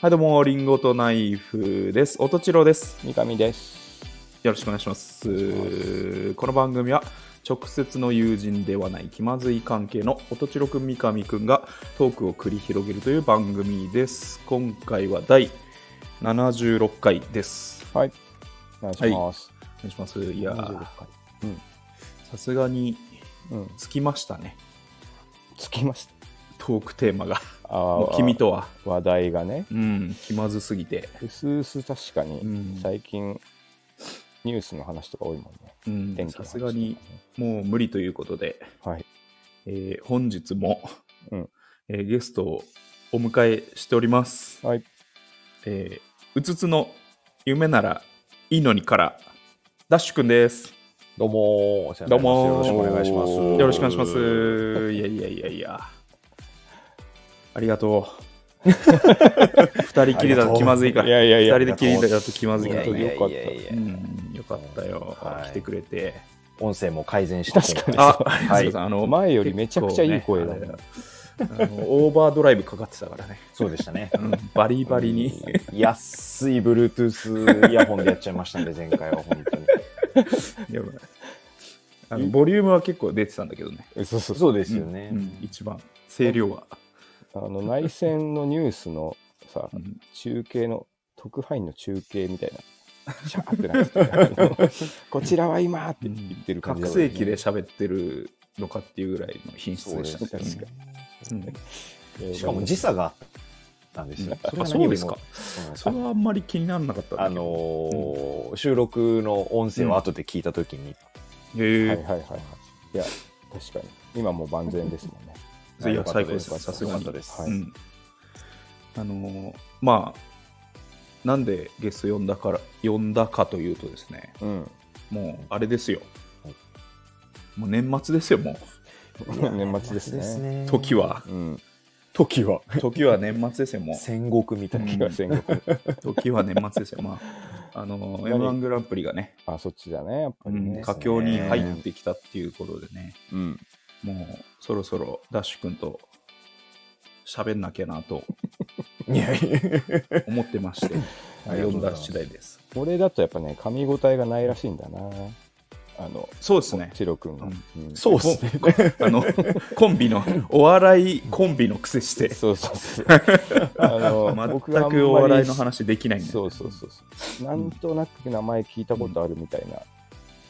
はい、どうも、リンゴとナイフです。おとちろです。三上です。よろしくお願いします。この番組は、直接の友人ではない気まずい関係のおとちろくん、三上くんがトークを繰り広げるという番組です。今回は第76回です。はい。お願いします。お願いします。いや26ー、回。さすがにうん。うん。つきましたね。つきました。トークテーマが。あ君とは。話題がね、うん、気まずすぎて。うすうす確かにうん最近ニュースの話とか多いもんね。さすがにもう無理ということで。はい。えー本日も、うんえーゲストをお迎えしております。はい。えーうつつの夢ならいいのにから、ダッシュくんです。どうもどうもよろしくお願いします。よろしくお願いします。いやいやいやいや。ありがとう。二人きりだと気まずいから。いやいやいや二人できりだと気まずいから。よかったよかったよ。はい来てくれて。音声も改善して確かにあ、はいあの前よりめちゃくちゃいい声だねオーバードライブかかってたからね。そうでしたね。うんバリバリに。安い Bluetooth イヤホンでやっちゃいましたんで、前回は本当に。やばいあのボリュームは結構出てたんだけどね。そうそうそう。そうですよね。うん一番。声量は。あの内戦のニュースのさう、ん。中継の特派員の中継みたいな。シャーってなってて こちらは今って言ってる感じね。声器で喋ってるのかっていうぐらいの品質でしたね。ね。うん。しかも時差があったんですよ。うん。れが何よりもあそうですか？それはあんまり気にならなかったあのー収録の音声を後で聞いたときに、へえはいはいはいはい。いや、確かに。今もう万全ですもんね。いや最高ですよさすがに。はいうんあのーまあなんでゲスト呼んだから呼んだかというとですねうん。もうあれですよもう年末ですよも年末ですね。う時はうん。時は 時は年末ですよもう戦国みたいな。うん。時は年末ですよまああのー M1 グランプリがね、あ、そっちだね、やっぱりね。うん佳境に入ってきたっていうことでねうん。もうそろそろダッシュ君と喋んなきゃなと 思ってましてありがとう呼んだ次第です俺だとやっぱね、噛み応えがないらしいんだな。あの、そうですねチロ君が。うんうんそうっすね。あのコンビのお笑いコンビの癖してそうそうそう。あの、全くお笑いの話できないんでそうそうそうそう。なんとなく名前聞いたことあるみたいな。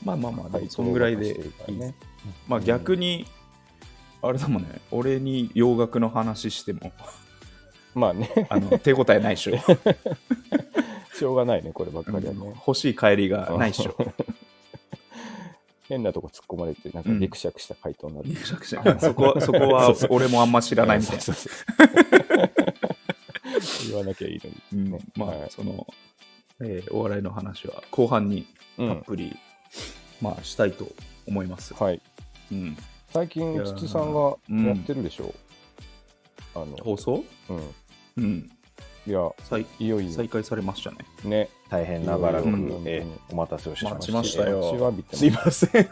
まあまあまあ、そんぐらいでいいね。まあ逆に、あれだもんね、俺に洋楽の話しても、まあね、あの手応えないでしょ。しょうがないね、こればっかりはね。欲しい帰りがないでしょ。変なとこ突っ込まれて、なんかギクシャクした回答になる。そこそこは俺もあんま知らないみたいな。言わなきゃいいのに。うんねまあ、はいその、えーお笑いの話は後半にうん。たっぷり、まあしたいと思います。はい。うん、最近、いやー筒さんがやってるでしょ。あの、放送？うん。うん。いや、再いよいよ再開されましたね。ね。大変長らく、うんえーお待たせをしま待ちした。ましたよ待ちわびてすいません。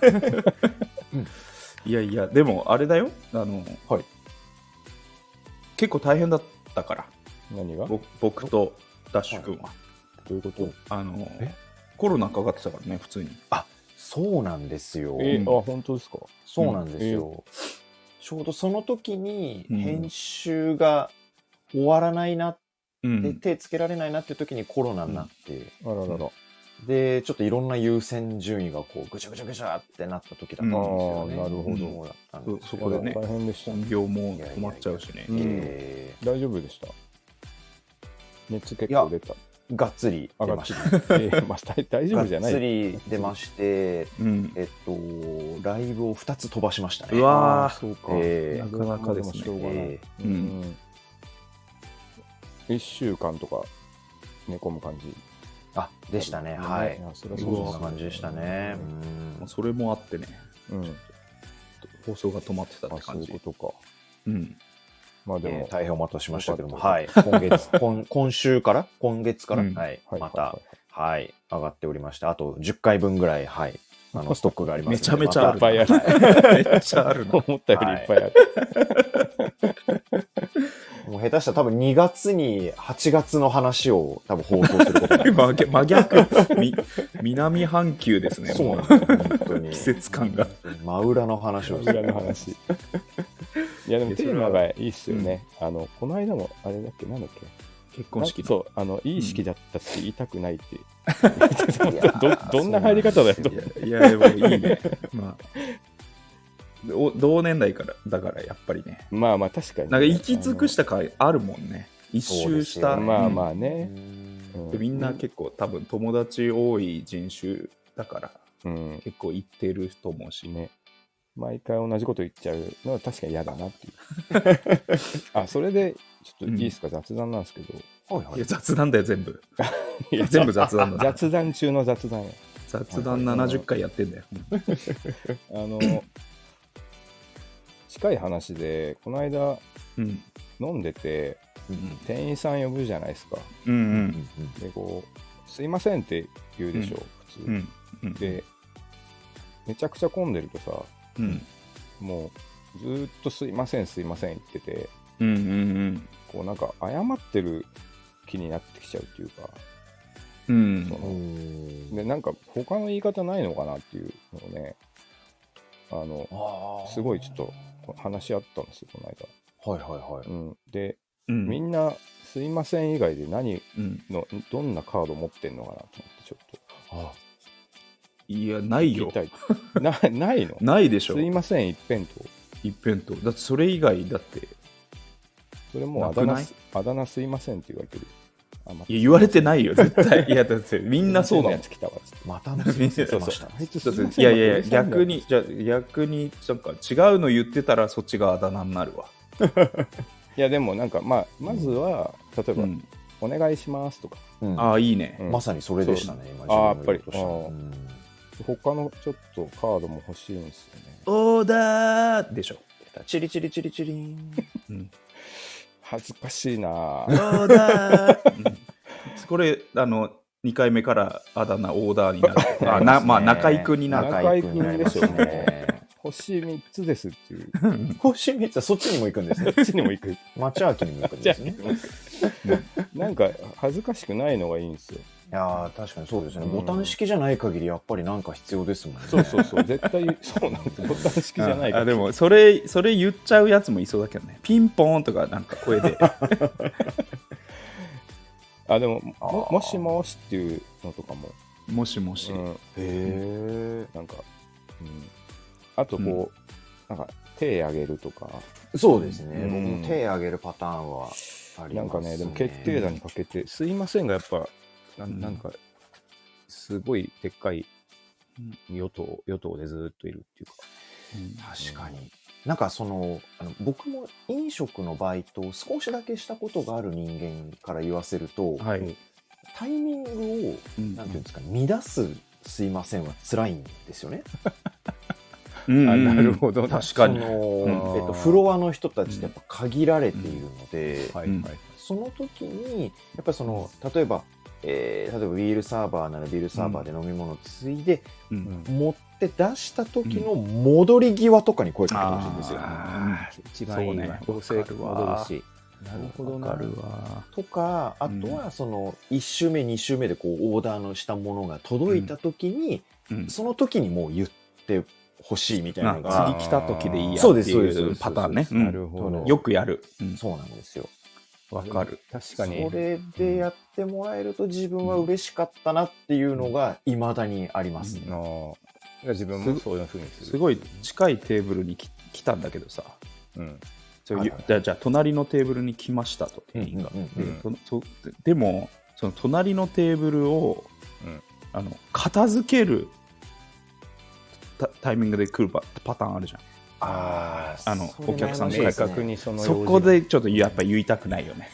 いやいや、でもあれだよ。あの、はい結構大変だったから、何が？僕とダッシュ君は。ういうこと？あのえ？コロナかかってたからね、普通に。そうなんですよ。えうんあ、本当ですか？そうなんですよ。ちょうどその時にうん編集が終わらないな、うんで手つけられないなっていう時にコロナになって、あららら。で、ちょっといろんな優先順位がこうぐちゃぐちゃぐちゃってなった時だったんですよね。なるほどそこでね大変でした。本業も止まっちゃうしね。うんえ大丈夫でした？熱結構出た。ーがっつり出ましてた。えーまあ、大大丈夫じゃない。がっつり出まして、うんえっと、ライブを2つ飛ばしましたね。うわそうか。えなかなかですねしょうがない。えうんうん。一週間とか寝込む感じ。あ、でしたね。はいそれはそな感じでしたね。まあそれもあってね、うん。放送が止まってたっあ、そういて感じ。うことか。うん。まあでも、えー大変お待たせしましたけども、はい。今月、今 今週から？今月から、うん。はい、はい。また、ははいい。上がっておりまして、あと10回分ぐらい、はい、あの、ストックがあります。めちゃめちゃあるまいっぱい。あるはい。めっちゃあるな。思ったよりいっぱいある。ももう下手したら多分2月に8月の話を多分放送することになる。真逆真逆。み南半球ですねそうもなんですよ、本当に。季節感が。真裏の話をする。裏の話。いや、でもテーマがいいっすよね。あの、この間も、あれだっけ、なんだっけ？結婚式のそう、あの、いい式だったって言いたくないって。どどんな入り方だよと。いやいやでもいいね まあお同年代からだからやっぱりねまあまあ、確かに。なんか行き尽くした回あるもんね一周した、ねまあまあ、あね。うんでみんな結構多分友達多い人種だからうん。結構行ってると思うしね。毎回同じこと言っちゃうのは確かに嫌だなっていう。あ、それで、ちょっといいですか、雑談なんですけど。いやはいはい。雑談だよ全部 いや全部雑談だ雑談中の雑談や。雑談70回やってんだよ、あの、近い話で、この間うん、飲んでて、店員さん呼ぶじゃないですか。うんううんんで、こう、すいませんって言うでしょ、普通。うんうんで、めちゃくちゃ混んでるとさ、うん。もう、ずーっとすいません、すいません言ってて、うんうんこうなんか謝ってる気になってきちゃうっていうか、うん。そうんので、なんか他の言い方ないのかなっていうのをね、あの、すごいちょっと話し合ったんですよ、この間。はいはいはい。うん、で、うん。みんな、すいません以外で何うん。の、どんなカード持ってんのかなと思って、ちょっと。あいやないよ。な ないの？ないでしょ。すいません一辺倒。一辺とだってそれ以外だって。それもうあだ名あだ名すいませんって言われてる。あ、まいや言われてないよ。絶対。いやだってみんなそうだもん。また結びついてました。あいやいやいや逆にじゃあ逆になんか違うの言ってたらそっちがあだ名になるわ、いやでもなんかまあまずは例えば、うん。お願いしますとか。うん。ああいいね、うん。まさにそれでしたね、今あー自分が言おうとしたやっぱりうん他のちょっとカードも欲しいんですよね。オーダーでしょ、チリチリチリチリン。うん、恥ずかしいな。オーダー、うん。これあの2回目からあだ名オーダーになるあなまあ中居君になる中居君になりますでしょうね。星3つですっていう。星3つはそっちにも行くんですね。こっちにも行く。町明にも行くんですね。いなんか恥ずかしくないのがいいんですよやー確かにそうですね。うん。ボタン式じゃない限りやっぱりなんか必要ですもんね。そうそうそう。絶対そうなんです。ボタン式じゃない。あでもそれそれ言っちゃうやつもいそうだけどね。ピンポーンとかなんか声で。あでもももしもしっていうのとかも、もしもし、うん、へえ。なんか、うん、あとこう、なんか手あげるとか。そうですね。うん。僕も手挙げるパターンはありますなんかねでも決定打にかけて「すいません」がやっぱなうんなんかすごいでっかい与党与党でずっといるっていうか。確かに。なんかそのあの僕も飲食のバイトを少しだけしたことがある人間から言わせると、はい、タイミングをうん。なんていうんですか、乱すすいませんは辛いんですよね。うんあなるほど。確かに。えっと、フロアの人たちってやっぱ限られているので、その時にやっぱりその例えば、えー例えばビールサーバーならビールサーバーで飲み物をついで、うん。持って出した時の戻り際とかに声かけてほしいんですよ。一番いいわどうせ戻るし。なるほどわかるわ。とかあとはその1周目2周目でこうオーダーのしたものが届いた時に、うん。その時にもう言ってほしいみたいなのがあ次来た時でいいやっていですそうパターンね。なるほど。うんよくやる。うん。そうなんですよ。わかる。確かに。それでやってもらえると自分は嬉しかったなっていうのがいまだにありますね。あー。自分もそういうふうにする。すごい近いテーブルにき来たんだけどさ。うん。じゃあじゃあ隣のテーブルに来ましたと店員が、うん。うん。うんでもその隣のテーブルを、うん。あの片付けるタタイミングで来るパパターンあるじゃんあーあのお客さんの悩ましいですね。明確にそのそこでちょっとやっぱ言いたくないよね。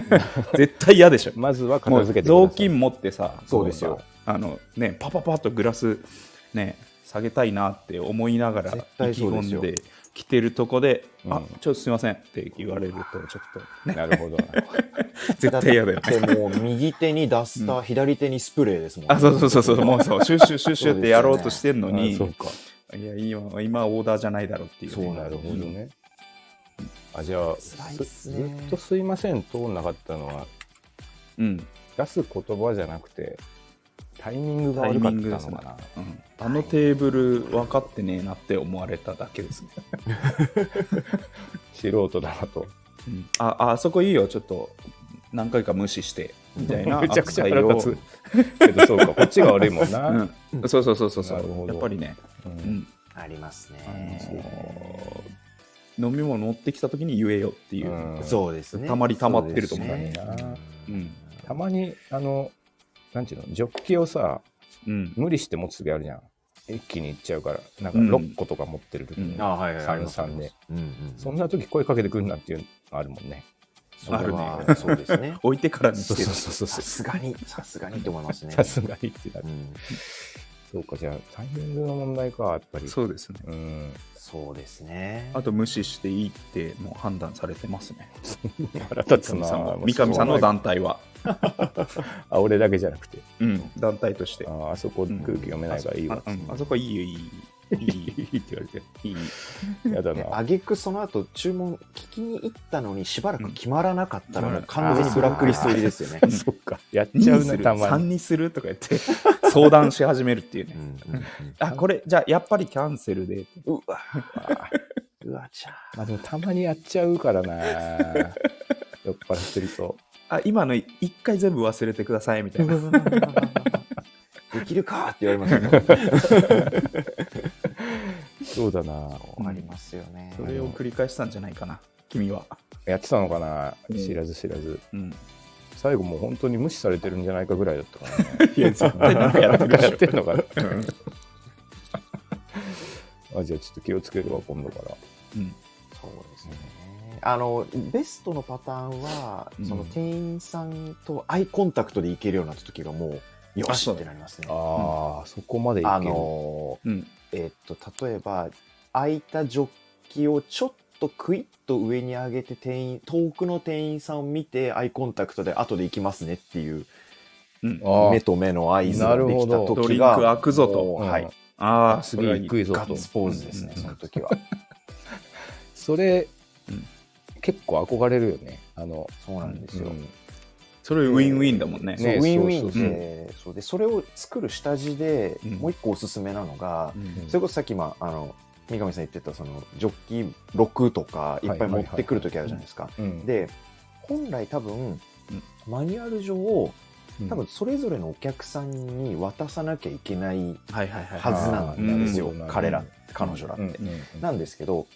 絶対嫌でしょ。まずは片付けて雑巾持ってさそうですよ。あのねパパパッとグラスね下げたいなって思いながら意気込んで来てるとこで、うん。あちょっとすいませんって言われるとちょっとね。なるほど。な 絶対嫌だよね。でもう右手にダスター、左手にスプレーですもん、あそうそうそうそう。もうそう。シュッシュッシュッシュッってやろうとしてんのに、あそうかいや今今オーダーじゃないだろうっていうね、そうなるほどね。あ、じゃあ、ずっとすいません通んなかったのは、うん。出す言葉じゃなくて、タイミングが悪かったのかな。うん。あのテーブル分かってねえなって思われただけですね。素人だなと。うん。あ、あそこいいよ、ちょっと何回か無視して、みたいな めちゃくちゃ。けどそうか、こっちが悪いもんな。うん、そうそうそうそうそう。なるほどやっぱりね、ううんん、ありますあね。の飲み物持ってきた時に言えよっていう。うんそうですね。たまりたまってると思うそうねうんたまに、あの、なんていうの、ジョッキをさ、うん無理して持つ時あるじゃん。一気にいっちゃうから、なんかうん6個とか持ってる時に、うんあはいはい。あります三々で。うんうん。そんな時声かけてくるなっていうのあるもんね。それはあるねそうですね。置いてからにしてる。そうさすがに、さすがにって思いますね。さすがにってなるう。んそうか、じゃあタイミングの問題か、やっぱり。そうですね。うん。そうですね。あと無視していいってもう判断されてますね。腹立つな三上さんの三上さんの団体は。あ、俺だけじゃなくて。うん、団体として。ああそこ空気読めないからいいわ。あうんあそこいいよ、いい。いいって言われて。いい。やだな。あげくその後注文聞きに行ったのにしばらく決まらなかったらうんもう完全にブラックリスト入りですよね。そっか。やっ2ちゃうね、たま ?3 に。にするとか言って相談し始めるっていうねあ、これ、じゃあやっぱりキャンセルで。うわ、うわ、ちゃまあでもたまにやっちゃうからな。酔っ払ってると。あ、今の1回全部忘れてくださいみたいな。できるかって言われますよ。そうだな。ありますよね。それを繰り返したんじゃないかな、君は。やってたのかなうん知らず知らず。うん。最後もう本当に無視されてるんじゃないかぐらいだったからね。いや、絶対なんかやってる のかな。あじゃあちょっと気をつけるわ、今度から。うん。そうですね。あの、ベストのパターンは、うんその店員さんとアイコンタクトでいけるようになった時がもう、よしあそうってなりますね。ああ、そこまでいける。あの、うん。えっと、例えば、空いたジョッキをちょっとクイッと上に上げて店員、遠くの店員さんを見て、アイコンタクトで後で行きますねっていう、うん。あ目と目の合図ができたなるほど時が、ドリンク開くぞとはい。ああ、すげえガッツポーズですね、うんその時は。それ、うん結構憧れるよね。あの、そうなんですよ。うんそれウィンウィンだもんね。ねウィンウィン。で、そうで、それを作る下地で、うん。もう一個おすすめなのが、うん。それこそさっき今、あの、三上さん言ってた、その、ジョッキ6とか、い。っぱい持ってくる時あるじゃないですか。うん、で、本来多分、マニュアル上、うん。多分それぞれのお客さんに渡さなきゃいけないはいはいはい。はずなんですよ彼ら、彼女らって。うんうんうん。なんですけど、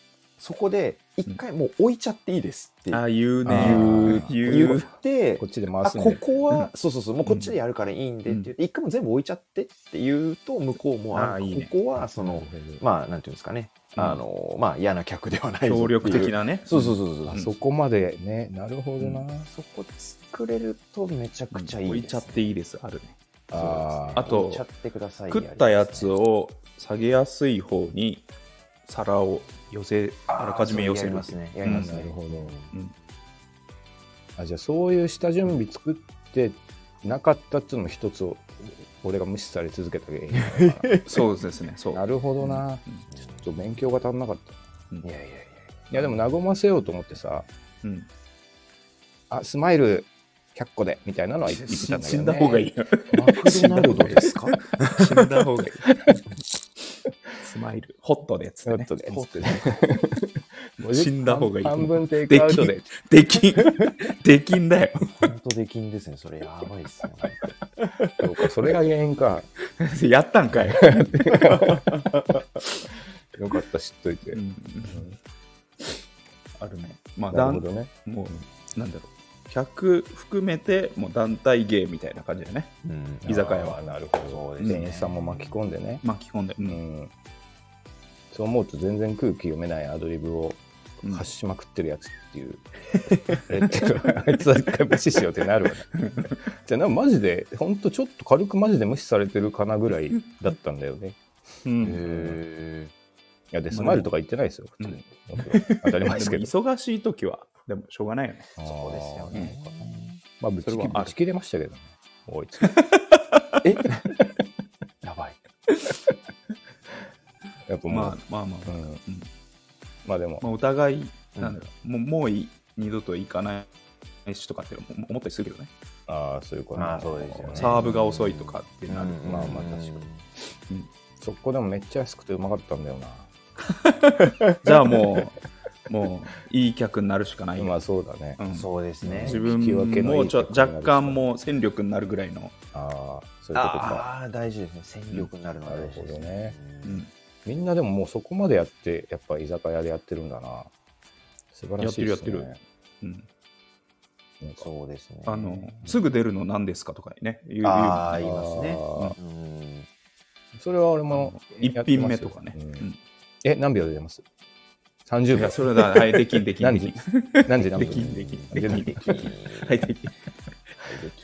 そこで一回もう置いちゃっていいですって。ああ、言うね。言う。言ってこ、っちで回すんで。こは、そうそうそう、もうこっちでやるからいいんでって言って、一回も全部置いちゃってって言うと、向こうも、あここは、その、まあ、なんていうんですかね、うん。あの、まあ、嫌な客ではない協力的。なね。そうそうそうそう。あそこまでね、なるほどな。そこ作れるとめちゃくちゃいい置いちゃっていいです、あるね。ああと。食ったやつを下げやすい方に皿を寄せ、あらかじめ寄せるますね。やりますね。なるほどうんあじゃあそういう下準備作ってなかったっていうのも一つを俺が無視され続けた原因 そうですね、そう。な なるほどな、うんちょっと勉強が足んなかったいやいやいや。いやでも和ませようと思ってさうんあスマイル100個でみたいなのは言ってたんだけど、ね、死んだ方がいいよ。マクドナルドですか？死んだ方がいい。スマイル。ホットでっつってねホットで 死んだ方がいい半分テイクアウトでできん。できんだよ。本当できんですね。それやばいですね。そうかそれが原因かやったんかい。よかった知っといて、うんあるね。まあ、なるほどねもう、なんだろう。客含めて、もう団体芸みたいな感じだね。うん。居酒屋は。なるほど。店員さんも巻き込んでね、巻き込んで。う。うん。ん、そう思うと全然空気読めないアドリブをうん。発しまくってるやつっていう、あれってあいつは一回無視しようってなるわね。じゃあなんかマジでほんとちょっと軽くマジで無視されてるかなぐらいだったんだよね。うん。へいやでスマイルとか言ってないですよ普通に、当たり前ですけど。忙しい時は、でもしょうがないよね。そうですよね。まあぶちそれはある。ぶち切れましたけどね。おいつ え？やばい。やっぱまあまあまあ、うん。うん。まあでも、まあ、お互いなんだろう。もうもうい二度と行かないしとかって思思ったりするけどね。ああ、そういうこと。サーブが遅いとかってなる、うん。まあまあ確かに。そこでもめっちゃ安くてうまかったんだよな。じゃあもうもういい客になるしかないよ、まあそうだね。うん。そうですね。自分もちょ若干もう戦力になるぐらいの、ああ、そういうことか。ああ大事ですね。戦力になるのは大事ですなるほどね。うん。うん、みんなでももうそこまでやって、やっぱ居酒屋でやってるんだな。素晴らしいですね。やってるやってる。うん、なん。かそうですねあのすぐ出るの何ですかとかね。言うああ言いますね。あうん。それは俺も一品目とかね、うん。うんえ、何秒で出ます ?30 秒。いや。それだ。はいできんできん何時？何時何分？できんでき。んできんでき。んははいでき。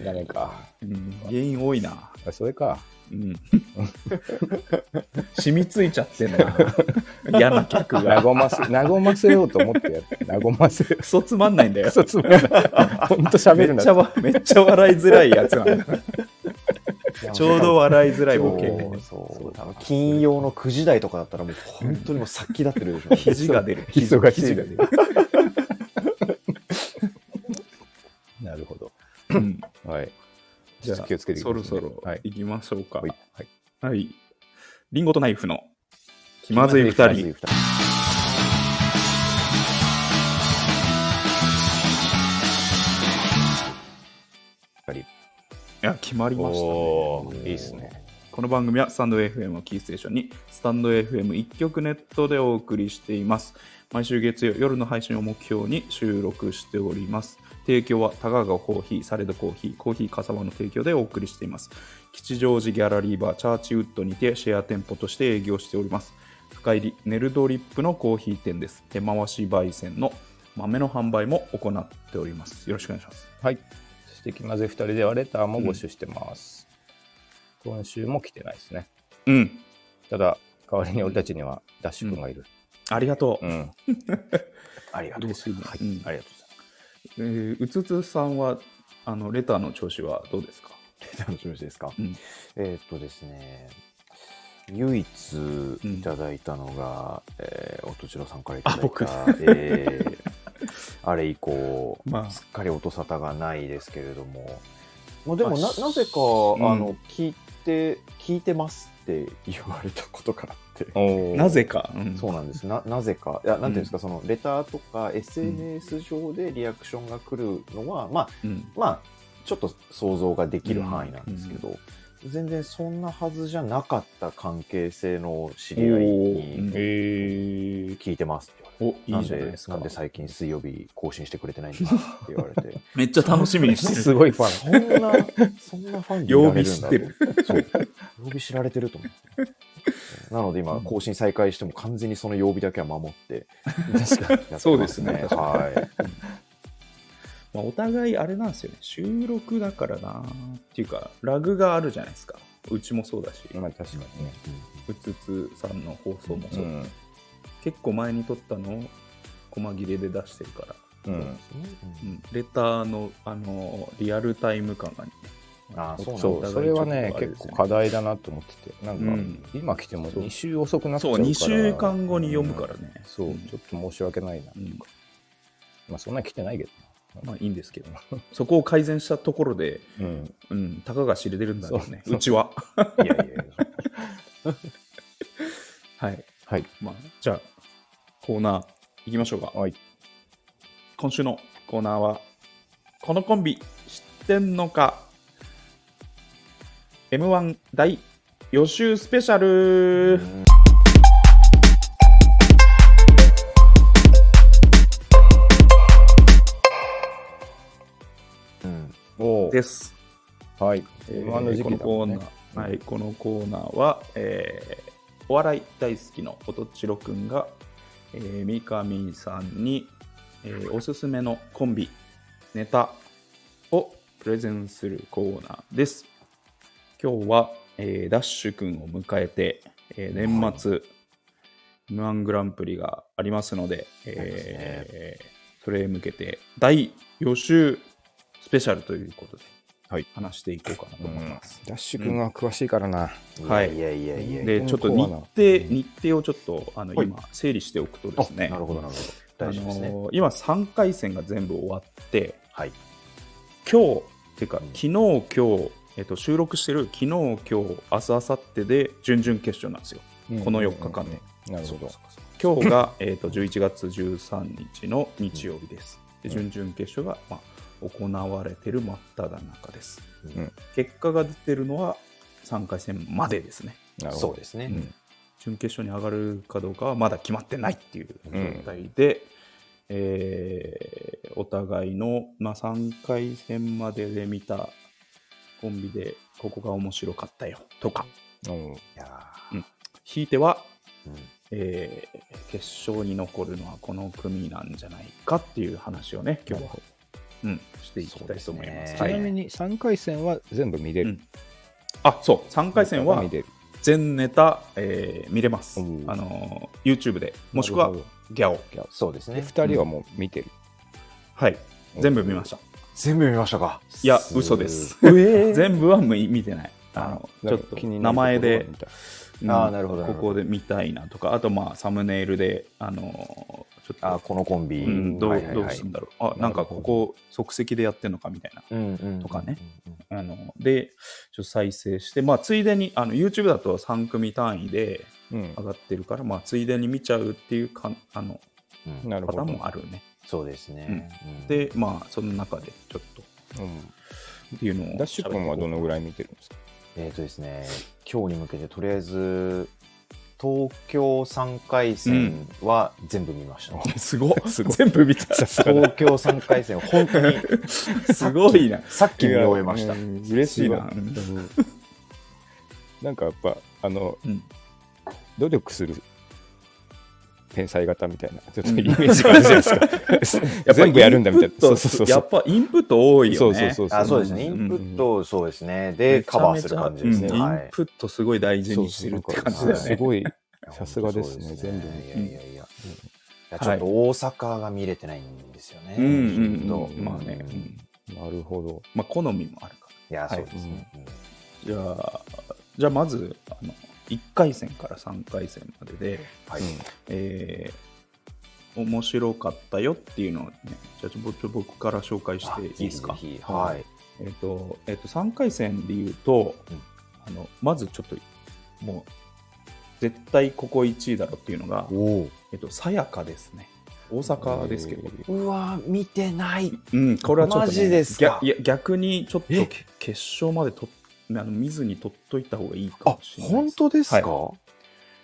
ん、ダメか。うん、原因多いな。あそれか。うん。染みついちゃってんな。嫌な客が。和ませ、和ませようと思ってやって、和ませ。クソつまんないんだよ。そうつまんない。ほんと喋るな。めっちゃわめっちゃ笑いづらいやつなんだちょうど笑いづらいボケ金曜の9時台とかだったらもう本当にもう殺気立ってるでしょ 肘が出る忙しい肘が出る、なるほど。うんはい。じゃあ気をつけてそろそろはい。行きましょうかはい。はいはい。リンゴとナイフの気まずい二人。いや、決まりましたね。いいっすね。この番組はスタンド FM をキーステーションに、スタンド FM 一曲ネットでお送りしています。毎週月曜夜の配信を目標に収録しております。提供は高川コーヒー、サレドコーヒー、コーヒーかさばの提供でお送りしています。吉祥寺ギャラリーバーチャーチウッドにてシェア店舗として営業しております。深入りネルドリップのコーヒー店です。手回し焙煎の豆の販売も行っております。よろしくお願いします。はい。て気まずい二人ではレターも募集してます。今週も来てないですね。うん。ただ、代わりに俺たちにはダッシュ君がいる。ありがとう。うん。ありがとうございます。嬉しいねうんありがとうございます。えーうつつさんはあのレターの調子はどうですか、楽しみですか？うんえーっとですね、唯一いただいたのが、えー、音千代さんからいただいあ僕た、えーあれ以降、まあ。すっかり音沙汰がないですけれども、まあ、でもななぜか、うん。あの聞いて聞いてますって 言われたことがあって。なぜか、うん。そうなんです。ななぜか？いやなんていうんですか、そのレターとか SNS 上でリアクションが来るのは、まあうん。まあちょっと想像ができる範囲なんですけど、全然そんなはずじゃなかった関係性の知り合いにえー、聞いてますって言われて。おいいじゃないですか。なんで最近水曜日更新してくれてないんだって言われて。めっちゃ楽しみにしてる。すごいファン。そんなそんなファンにいられるんだ 曜日知ってる。そう。曜日知られてると思ってなので今更新再開しても完全にその曜日だけは守って。確かに。そうですね。はいまあ、お互いあれなんですよね。収録だからなっていうかラグがあるじゃないですか。うちもそうだし、まあ確かにね。うつつさんの放送もそう、うん。結構前に撮ったのを細切れで出してるから、うん。うん、レターのあのリアルタイム感がねあーそうそう、それはね、ね結構課題だなと思ってて、なんか、うん。今来ても2週遅くなっちゃうそうから。2週間後に読むからね、うん。そう、うんちょっと申し訳ないな。うん。まあそんな来てないけどまあいいんですけど。そこを改善したところで、な。うん。うん、たかが知れてるんだろうね。そう。う。ちは。いやいやいや。はい。はい。まあじゃあコーナー行きましょうか。はい。今週のコーナーはこのコンビ知ってんのか。m 1大予習スペシャルです、はい。えー M1 の時期だこのコーナー、はい、このコーナーは、えーお笑い大好きの音千代くんが、えー三上さんに、えーおすすめのコンビネタをプレゼンするコーナーです。今日は、えーダッシュくんを迎えて、えー年末、M1 グランプリがありますので、えーそれへ向けて大予習スペシャルということで、はい。話していこうかなと思います。ダッシュ君は詳しいからな。はいいやい。やい。やで、本ちょっと日程、日程をちょっとあのはい。今、整理しておくとですね、なるほどなるほ大丈夫ですね。あのー今3回戦が全部終わってはい。今日っていうかうん。昨日今日、えっと、収録してる昨日今日明日明後日で準々決勝なんですよ。この4日間で。なるほど。今日が、えっと11月13日の日曜日です。でうん。準々決勝が、まあ、行われてる真っ只中です、うん。結果が出てるのは3回戦までですね。そうですね。うん。準決勝に上がるかどうかはまだ決まってないっていう状態で、えーお互いの、まあ、3回戦までで見たコンビでここが面白かったよとか。うん。いやひいては、ーうん。えー決勝に残るのはこの組なんじゃないかっていう話をね今日は、うん、していきたいと思います。ね。ちなみに3回戦は全部見れる。うん。あそう。3回戦は見れる。全ネタ、えー見れます、う。んあのー YouTube で。もしくはなるほギャオ。でそうですね。2人はもう見てる。はい。全部見ました。全部見ましたか？いや嘘です。え 全部は見見てない。あのちょっと名前で、うんあーなるほどここで見たいなとか、あとまあサムネイルで、あのちょっとあ、このコンビ。うん、どうはいはいはいどうするんだろう。あ、なんかここ即席でやってんのかみたいな。うんうんとかねうんあので、ちょっと再生して、まあついでに、あの YouTube だと3組単位でうん上がってるから、まあついでに見ちゃうっていうかあのうんうんパタなるほど。ーンもあるね。そうですね。うん、で、まあその中でちょっとうんっていうのを。ダッシュ君はどのぐらい見てるんですか？えっ、とですね、今日に向けてとりあえず、東京3回戦は全部見ました。すごっ。すごい。全部見た。東京3回戦、本当に すごいな。さっき見終えました。うん嬉しいな。なんかやっぱ、あの、うん。努力する天才型みたいな、ちょっとイメージがあるじゃないですか。全部やるんだみたいな。そうそうそうやっぱインプット多いよね。そうそうそうあそうですね、インプット、そうですね。で、カバーする感じですね。インプットすごい大事にしてるって感じだよね。すごい、さすがですね全部いやいやいやちょっと大阪が見れてないんですよね。うん。まあね。なるほど。まあ好みもあるかいや、はいそうですね。じゃあ、じゃあまず、あの、1回戦から3回戦までで、はい。えー面白かったよっていうのをね、じゃあちょ僕から紹介していいですか？ぜひぜひはい。えっ、と、えっ、と、3回戦で言うと、うんあの、まずちょっと、もう、絶対ここ1位だろっていうのが、おえっ、と、さやかですね。大阪ですけど、えうわ見てない。うん、これはちょっと、ね、マジですか？逆いや逆にちょっと決勝までとあの見ずに取っといた方がいいかあも、しれないです。本当ですか？は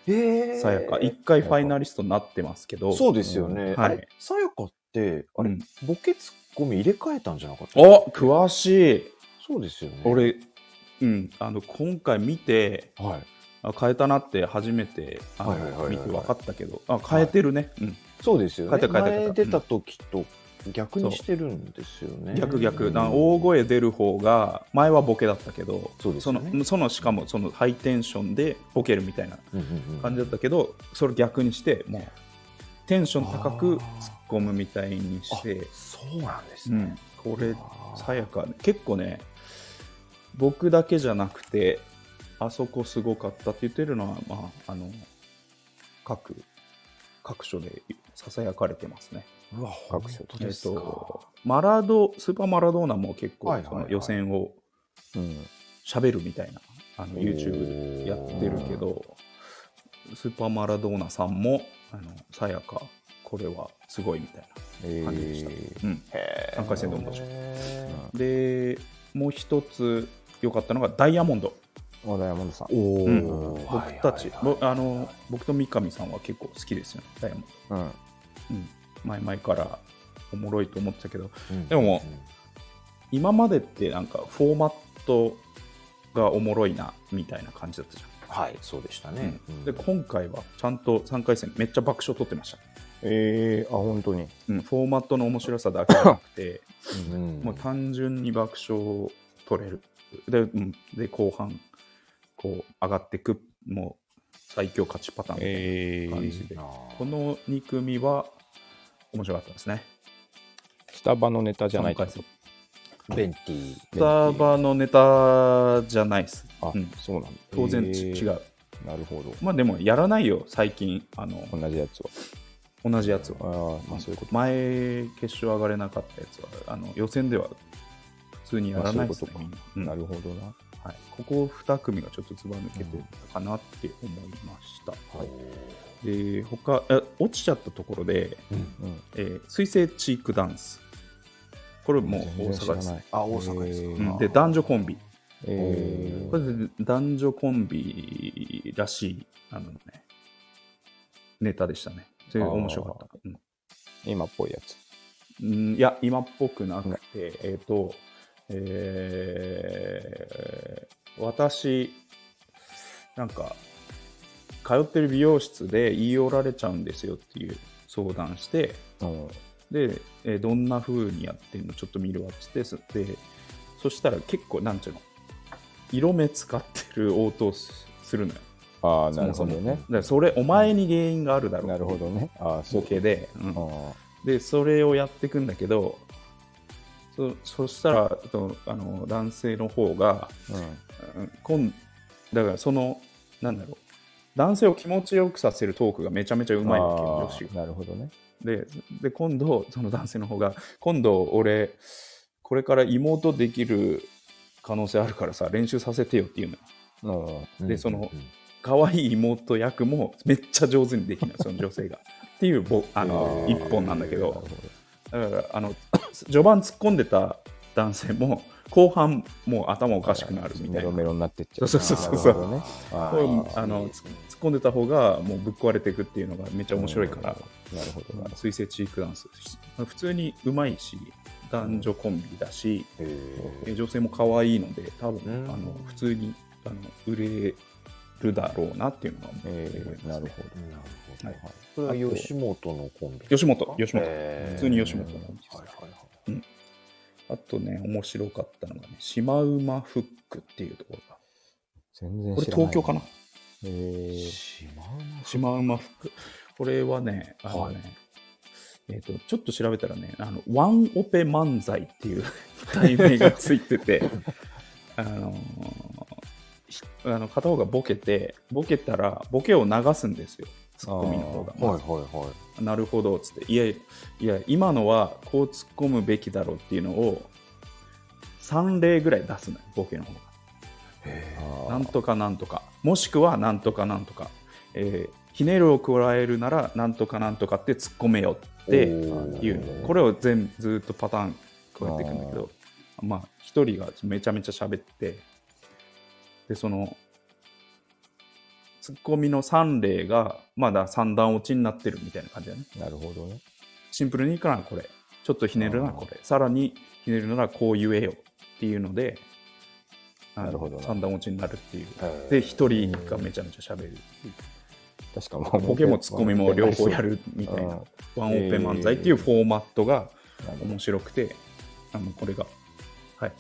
ええさやか、1回ファイナリストになってますけど、そうですよね。はいあれ、さやかって、あれ、うんボケツッコミ入れ替えたんじゃなかったお詳しい。そうですよね。俺、うん、あの今回見て、はい。あ変えたなって初めてあのはいはいはいはい見て分かったけど、あ変えてるね、うん、そうですよね。変えた変えた変えた前出た時と逆にしてるんですよね。逆逆、うん。な大声出る方が前はボケだったけどそうですよね。のそのしかもそのハイテンションでボケるみたいなうんうんうん感じだったけど、それ逆にしてもうテンション高く突っ込むみたいにして、そうなんですね。うん。、これさやか。結構ね僕だけじゃなくてあそこすごかったって言ってるのは、まあ、あの各各所でささやかれてますね。うわ、各所えっ本当ですか。と、マラドスーパーマラドーナも結構その予選をうん。喋るみたいなあの YouTube でやってるけどスーパーマラドーナさんもあのさやかこれはすごいみたいえな感じでした。ーうん、へー三回戦で面白いへでもう一つ良かったのがダイヤモンド。あダイヤモンドさんうんー僕たち、あの僕と三上さんは結構好きですよね、ダイヤモンド。うん。うん、前々からおもろいと思ってたけど、うんでも今までってなんかフォーマットがおもろいなみたいな感じだったじはい、そうでしたゃん。ね。うんで今回はちゃんと3回戦めっちゃ爆笑取ってました。えー、あ、本当に。うん、フォーマットの面白さだけじゃなくて、うんもう単純に爆笑取れる。で、うん、で後半こう上がってくもう最強勝ちパターンみたいな。え感じでー、あーこの2組は面白かったですね。スタバのネタじゃない三回戦ベンティスタバのネタじゃないです。あ、うんそうなんだ。当然違う。なるほど。まあでもやらないよ、最近。あの同じやつは。同じやつあは。あまあそういうこと前、決勝上がれなかったやつは、あの予選では普通にやらないですねなるほどなはい、ここ2組がちょっとずば抜けてたかなって思いました。で、他え落ちちゃったところで、うんえー水星チークダンス。これも大阪です。らないあ、大阪ですか。えーうんで、男女コンビ。えこれで男女コンビらしい、あのね、ネタでしたね。それ面白かった。うんー今っぽいやつうんいや、今っぽくなくて、えっ、と、えー私、なんか、通ってる美容室で言い寄られちゃうんですよっていう相談して、うん。で、えーどんな風にやってんのちょっと見るわっつって、そで、そしたら結構、なんちゅうの、色目使ってる応答すするのよ。ああなるほどね。だからそれ、お前に原因があるだろうなるほどね。ああそう。で、うん。あでそれをやっていくんだけどそそしたらとあの男性の方がーうん。うん今だからそのなんだろう男性を気持ちよくさせるトークがめちゃめちゃうまいわけよあ女子ーなるほどね。でで今度その男性の方が今度俺これから妹できる可能性あるからさ練習させてよっていうのよ。うんでその可愛い妹役もめっちゃ上手にできるのよその女性が。っていうぼあの一本なんだけどだからあの 序盤突っ込んでた男性も後半もう頭おかしくなるみたいな。メロメロになってっちゃう。そうそうそう。そう。ねあの突っ込んでた方がもうぶっ壊れていくっていうのがめっちゃ面白いから、なるほど。なるほ水星チークダンス普通にうまいし男女コンビだし、へえ女性も可愛いので多分、うん。あの普通にあの売れるだろうなっていうのがえーなるほなるほど。はい。これは吉本のコンビ？吉本吉本、普通に吉本のコンビです。はいはいはい。あとね、面白かったのがね、シマウマフックっていうところが。全然これ東京かな？えー。シマウマフック。これはね、あのね、はい。えっ、と、ちょっと調べたらね、あの、ワンオペ漫才っていう 題名がついてて、あのひあの片方がボケて、ボケたら、ボケを流すんですよ、ツッコミの方が。はいはいはい。なるほどっつって、いやいや、今のはこう突っ込むべきだろうっていうのを3例ぐらい出すのよ、ボケの方が。なんとかなんとか、もしくはなんとかなんとか、えーひねるを加えるならなんとかなんとかって突っ込めよっていうの。これを全ずっとパターンこうやっていくんだけど、まあ、一人がめちゃめちゃ喋って、で、その、ツッコミの3例が、まだ3段落ちになってるみたいな感じだね。なるほどね。シンプルにいくならこれ、ちょっとひねるならこれ、さらにひねるならこう言えよっていうので、なるほどな。3段落ちになるっていう。で、一人がめちゃめちゃ喋る。確かもうボケもツッコミも両方やるみたいな、ワンオペ漫才っていうフォーマットが面白くて、あのこれが、はい。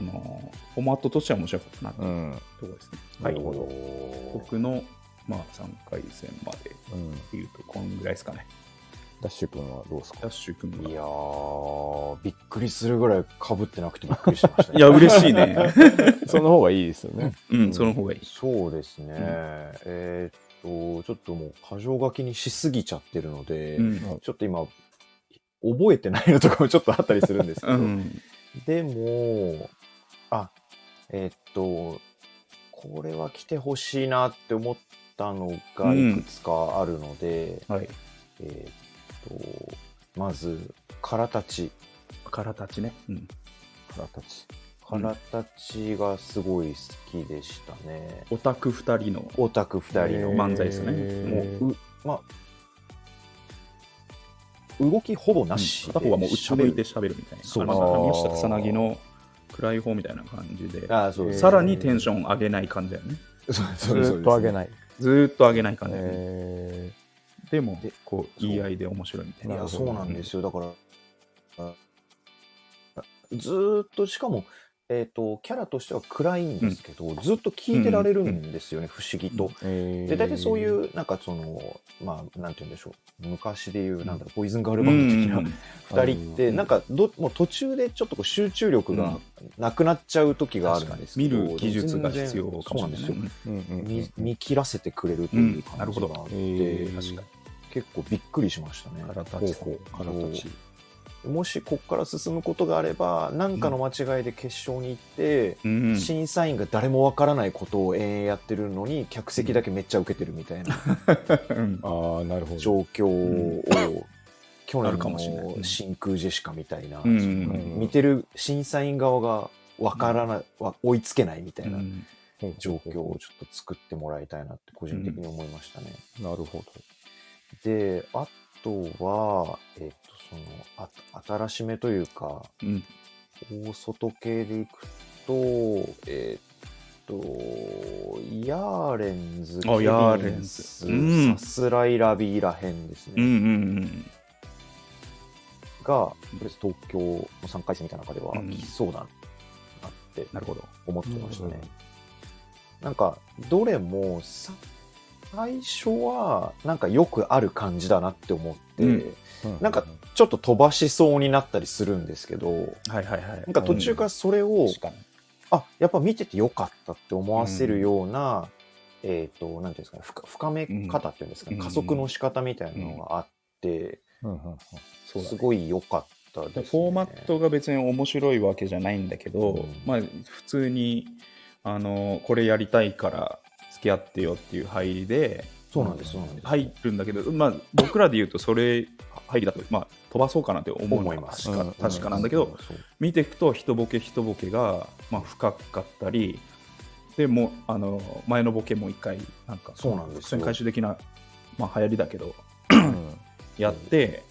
あのーフォーマットとしては面白かったなってういうんところですね。はないる。ほど僕の、まあ、3回戦までうんいうと、こんぐらいですかね。ダッシュ君はどうですか？ダッシュ君が。いやー、びっくりするぐらい被ってなくてびっくりしましたね。いや、嬉しいね。その方がいいですよねうん、その方がいい。そうですね。えーっと、ちょっともう箇条書きにしすぎちゃってるので、うん。ちょっと今、覚えてないのとかもちょっとあったりするんですけど、うん。でも、あ、えーっと、これは来てほしいなって思ったのがいくつかあるので、はい。えーっと、まず、空立ち。からたちね。うん。腹立ち空立ちがすごい好きでしたね。オタク2人のオタク二人のへー漫才ですね。もう、うまあ、動きほぼなしで、片方はもう内向いて喋るみたいな。そうあのあー宮下草薙の暗い方みたいな感じで、ああ、そう。さらにテンション上げない感じだよね。そうずっと上げないずーっと上げない感じだよね。えでもで、こう、言い合いで面白いみたいな。いや、そうなんですよ。だから、あずーっと、しかも、えっ、と、キャラとしては暗いんですけど、ずっと聞いてられるんですよね、不思議と。ーで、大体そういう、なんかその、まあ、なんて言うんでしょう。昔で言う、なんだろう、ポイズンガールバンド的な二人って、うん。なんかど、もう途中でちょっとこう集中力がなくなっちゃう時があるんですけ見ど、る技術が必要かもしれない。ですよ。うんうん。うん。見見切らせてくれるという感じがあって、うんなるほど。結結構びっくりしましたね。腹立ちほうほう。腹立ちもしここから進むことがあれば何かの間違いで決勝に行って、うん。審査員が誰もわからないことを延々やってるのに客席だけめっちゃ受けてるみたいなうん。ああなるほど。状況を、去あ年るかもしれないの真空ジェシカみたいな、うん。見てる審査員側がわからない、わ追いつけないみたいなうん。状況をちょっと作ってもらいたいなって個人的に思いましたね。なるほであとは、えっとそのあ新しめというかうん。大外系でいくとえっとヤーレンズあヤーレンズ。スうん。さすらいラビーらへんですね、うんうんがとりあえず東京の3回戦みたいな中ではうん。来そうだなって思ってましたね。うんなんかどれもさ最初はなんかよくある感じだなって思って、うん。どなんかちょっと飛ばしそうになったりするんですけどはいはいはい。なんか途中からそれを、確かに。あやっぱ見ててよかったって思わせるような、えっ、となんていうんですかね深深め方っていうんですかね、うん。加速の仕方みたいなのがあって、すごい良かったです、ね。フォーマットが別に面白いわけじゃないんだけど、うん。まあ普通にあのこれやりたいから付き合ってよっていう入りでそうなんですそうなんです。入るんだけど、まあ、僕らで言うとそれ入りだと、まあ、飛ばそうかなって思思います。確か確かなんだけど、見ていくと一ボケ一ボケが、まあ、深かったりでもうあの前のボケも一回なんかそうなんです回収的な、まあ、流行りだけどうん。やって、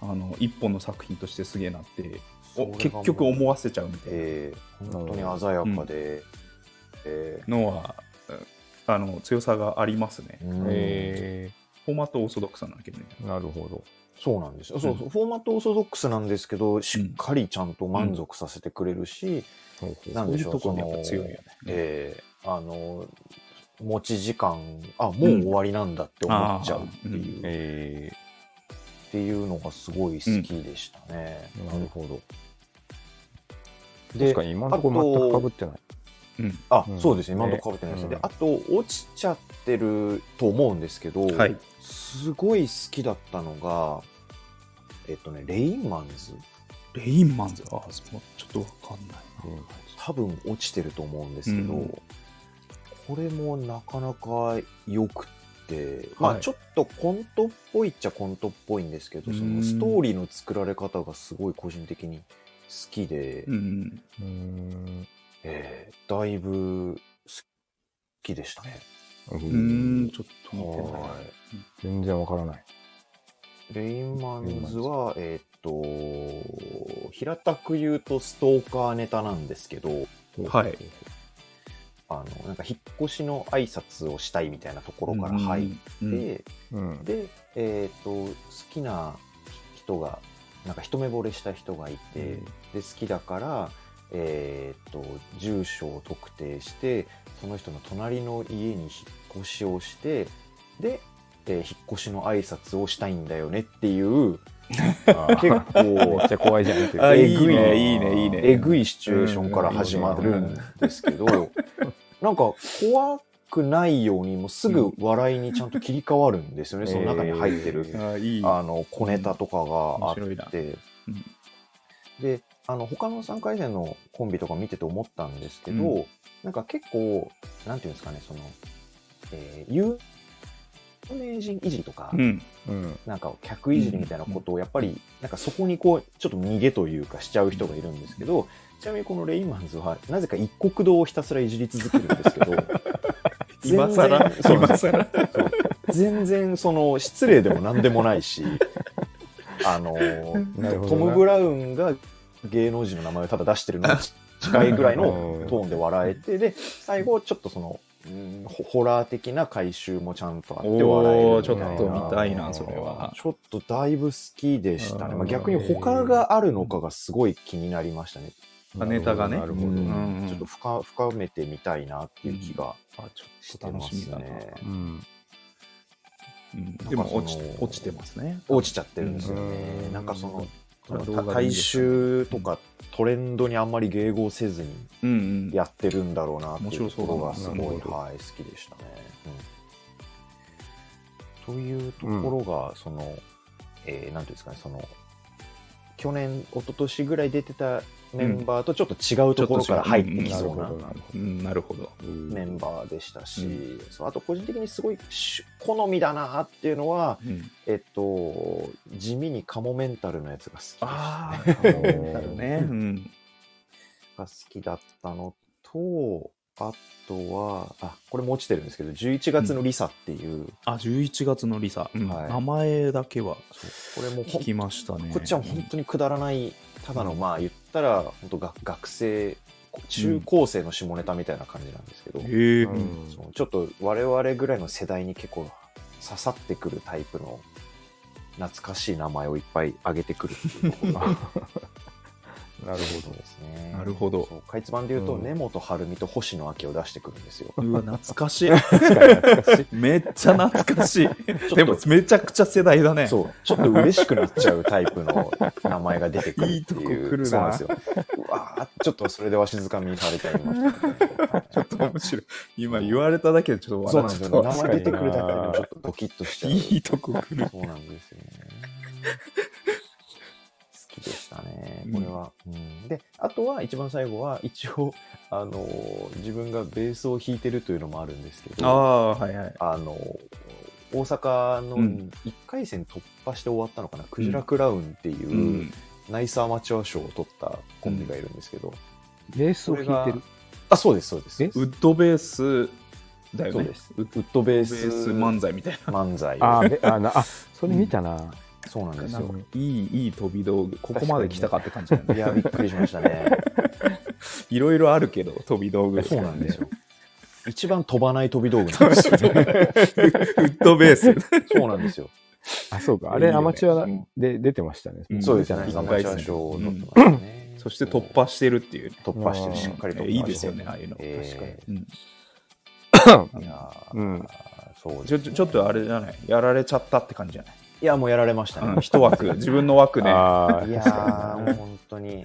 あの一本の作品としてすげえなってお結局思わせちゃうみたいな。えー本当に鮮やかで、え。のは、あの強さがありますね。ーうん。えフォーマットオーソドックスなんだけどね。ーなるほど。そうなんです。よ、そうそうフォーマットオーソドックスなんですけどしっかりちゃんと満足させてくれるし、ほうほうなんでしょうそういうとこにやっぱ強いよね。えーあの持ち時間あもう終わりなんだって思っちゃうっていう、うん。っえていうのがすごい好きでしたね。ーなるほど。で確かに今のところ全くかぶってないうん。あ、うん。そうですね。今のとこ被ってないですね、うん。であと落ちちゃってると思うんですけど、はい。すごい好きだったのがえっとねレインマンズ。レインマンズ？あ、ちょっとわかんないな。多分落ちてると思うんですけど、うん。これもなかなか良くって、まはい。あちょっとコントっぽいっちゃコントっぽいんですけど、そうん。のストーリーの作られ方がすごい個人的に好きで、うん。うんえーだいぶ好きでしたね。ううんん、ちょっと見てない。は全然わからない。いレインマンズは、えーっと、平たく言うとストーカーネタなんですけど、はい。あの、なんか引っ越しの挨拶をしたいみたいなところから入って、うん。うん。で、えっ、と、好きな人が、なんか一目惚れした人がいて、うん。で、好きだから、えっ、と、住所を特定して、その人の隣の家に引っ越しをして、で、えー引っ越しの挨拶をしたいんだよねっていう、結構めっちゃ怖いじゃんえぐいね、いいね、いいね。えぐいシチュエーションから始まるんですけど、なんか怖くないようにもうすぐ笑いにちゃんと切り替わるんですよね、うんその中に入ってる、あ、の小ネタとかがあ。って、うん。であの他の3回戦のコンビとか見てて思ったんですけど、うなんか結構なんていうんですかねその、えー有名人いじりとか、うん。うん。なんか客いじりみたいなことをやっぱりなんかそこにこうちょっと逃げというかしちゃう人がいるんですけどちなみにこのレインマンズはなぜか一国堂をひたすらいじり続けるんですけど今更？今更？全然その失礼でも何でもないしあの トム・ブラウンが芸能人の名前をただ出してるのに近いぐらいのトーンで笑えてで最後ちょっとその、うんホホラー的な回収もちゃんとあって笑えるちょっと見たいな、それは。ちょっとだいぶ好きでしたね。まあ、うん逆に他があるのかがすごい気になりましたね。ネタがねなるほどちょっと深深めてみたいなっていう気があ、ちょっしてまと楽しみだな。すね。うんうんかでも落ち落ちてますね。落ちちゃってるんですよねう。んなんかその、大衆とかトレンドにあんまり迎合せずに。やってるんだろうなっていうところがすごい、はい、好きでしたね。うん。というところが、その、えーなんていうんですかね、その、去年、一昨年ぐらい出てたメンバーとちょっと違うところから入ってきなるそうなほどなるほうん、なるほど。メンバーでしたし、うそうあと個人的にすごいし好みだなっていうのは、うん、えっと、地味にカモメンタルのやつが好きでしたあね。あ、なるね。うん。が好きだったのと、あとは、あ、これも落ちてるんですけど、11月のリサっていう、あ、11月のリサ。うんはい名前だけはこれも聞きましたね。こっちは本当にくだらない、ただの、まあ言ったら、本当が学生、中高生の下ネタみたいな感じなんですけど、うん。そうちょっと我々ぐらいの世代に結構刺さってくるタイプの懐かしい名前をいっぱい挙げてくるっていうところが なるほそうですね。なるほどそうかいつまんで言うと、うん根本晴美と星野明を出してくるんですよ。うわ、懐かしい。ど。懐かしい。めっちゃ懐かしい。とでも、めちゃくちゃ世代だね。そう、ちょっと嬉しくなっちゃうタイプの名前が出てくるっていう。いいとこ来るなそうなんですよ。うわーちょっとそれでわしづかみにされちゃいました、ね。ちょっと面白い。今言われただけでちょっとそうなんですよ、ね。笑っちゃった。名前出てくるだけでもちょっとドキッとしちゃう。いいとこ来る。そうなんですよね。でしたね、これは。うんで、あとは一番最後は、一応、あの、自分がベースを弾いてるというのもあるんですけど、ああ、はいはい。あの、大阪のうん1回戦突破して終わったのかな、クジラクラウンっていう、うん。ナイスアマチュア賞を取ったコンビがいるんですけど、ベースを弾いてる？あ、そうです、そうです。えウッドベースだよね。ウッドベース漫才みたいな。漫才ああなあ、それ見たな。そうなんですよ。いい、いい飛び道具。ここまで来たかって感じだよね。いや、びっくりしましたね。いろいろあるけど、飛び道具。そうなんですよ。一番飛ばない飛び道具なんですよね。ウッドベース。そうなんですよ。あ、そうか。あれ、いいよねアマチュアで出てましたね。うんそうですね。一アマチュア賞を取ってますね。そして突破してるっていうね。突破してる、しっかり突破していいですよね、ああいうの。えうんーいやーうんそうちょちょちょっとあれじゃない？やられちゃったって感じじゃない？いや、もうやられましたうんね。一枠、自分の枠で。あいやー、もう本当に。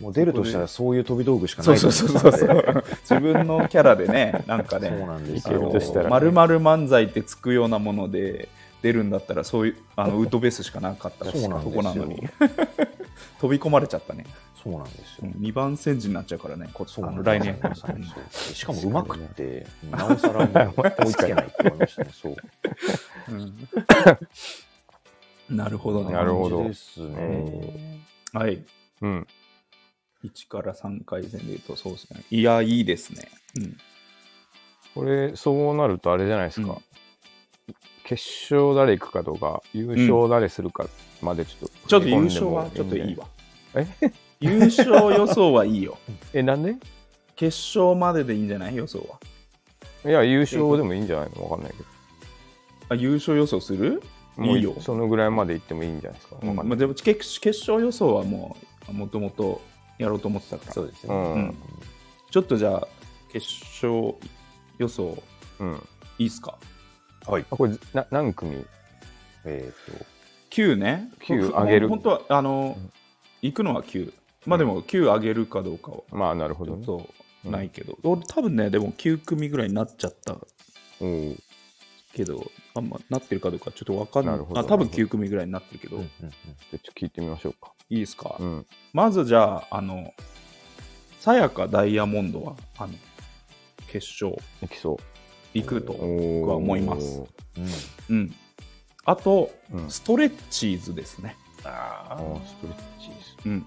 もう出るとしたらそういう飛び道具しかそないそう思そうそうそう。自分のキャラでね、なんかね、そうなんですよ。としたらねまるまる漫才ってつくようなもので出るんだったら、そういう、あの、ウッドベースしかなかったらしいとそうなんですよこなのに。飛び込まれちゃったね。そうなんですよ。2番戦時になっちゃうからね、こあそう来年。そうしかもうまくって、なおさらも う追いつけないって思いましたね。そう。うん なるほどね。なるほどですね。はい。うん。1から3回戦で言うと、そうですね。いや、いいですね。うん。これ、そうなるとあれじゃないですか。うん決勝誰行くかとか、優勝誰するかまでちょっと、ちょっと優勝はちょっといいわ。え？優勝予想はいいよ。え、なんで？決勝まででいいんじゃない？予想は。いや、優勝でもいいんじゃないの？わかんないけあ優勝予想する？ど。もういいよ。そのぐらいまで行ってもいいんじゃないですか？うんまあ、でも決決勝予想はもう、もともとやろうと思ってたから。そうですようね。ん。ちょっとじゃあ、決勝予想うん。いいっすか？はい。あ、これ、な何組？えっと、?9 ね。9上げる本当は、あの、うん行くのは9。まあでも9上げるかどうかはまあ、なるほちょどね。っとないけど、俺多分ね、でも9組ぐらいになっちゃったけど、あんまなってるかどうかちょっとわかんない。あ多分9組ぐらいになってるけど、うんうんうんちょっと聞いてみましょうか。いいですか、うん。まずじゃあ、あの、さやかダイヤモンドは、あの、決勝いきそう。行くと。僕は思います。うんうん。あと、うん。ストレッチーズですね。ああ、ストレッチです。うん。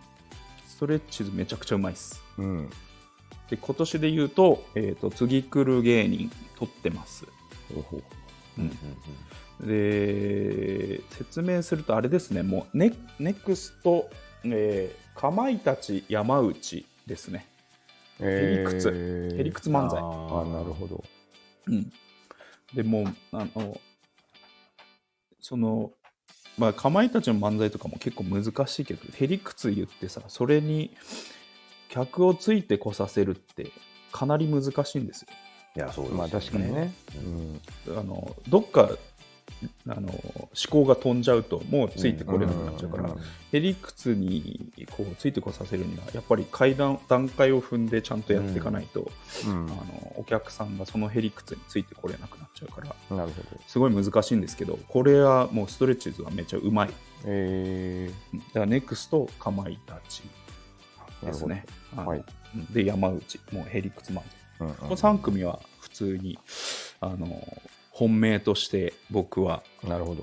ストレッチーズめちゃくちゃうまいっす。うん。で、今年で言うと、えっ、と、次来る芸人取ってます。ほうほうううんんで、説明するとあれですね、もうネ、ネクスト、えー、かまいたち山内ですね。えへりくつーへりくつ漫才。ああ、なるほど。うん。でもう、あの、その、まあ、かまいたちの漫才とかも結構難しいけど、へりくつ言ってさ、それに客をついてこさせるって、かなり難しいんですよ。いや、そうですよまあ確かにね。ううんん。あのどっかあの思考が飛んじゃうともうついてこれなくなっちゃうから、うんうんへりくつにこうついてこさせるにはやっぱり階段段階を踏んでちゃんとやっていかないと、うんあのお客さんがそのへりくつについてこれなくなっちゃうからなるほど。すごい難しいんですけどこれはもうストレッチーズはめっちゃうまい。えうんだからネクストかまいたちー、ですね。はい。うんで山内もうへりくつ漫才なるほど。この3組は普通にあの本命として僕は。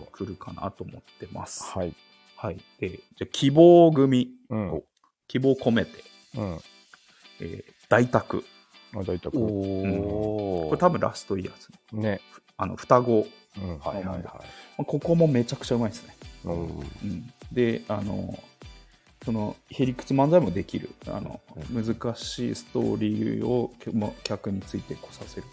来るかなと思ってます。はい。はい。で、じゃあ希望組、うん。希望込めて、うん。えー大宅。あ、大体おこお、これ多分ラストイヤーですね。あの、双子。うん。はいはいはい。まあここもめちゃくちゃうまいですね。うんうん、で、あの、その、へりくつ漫才もできる。あの、う難しいストーリーを客についてこさせる。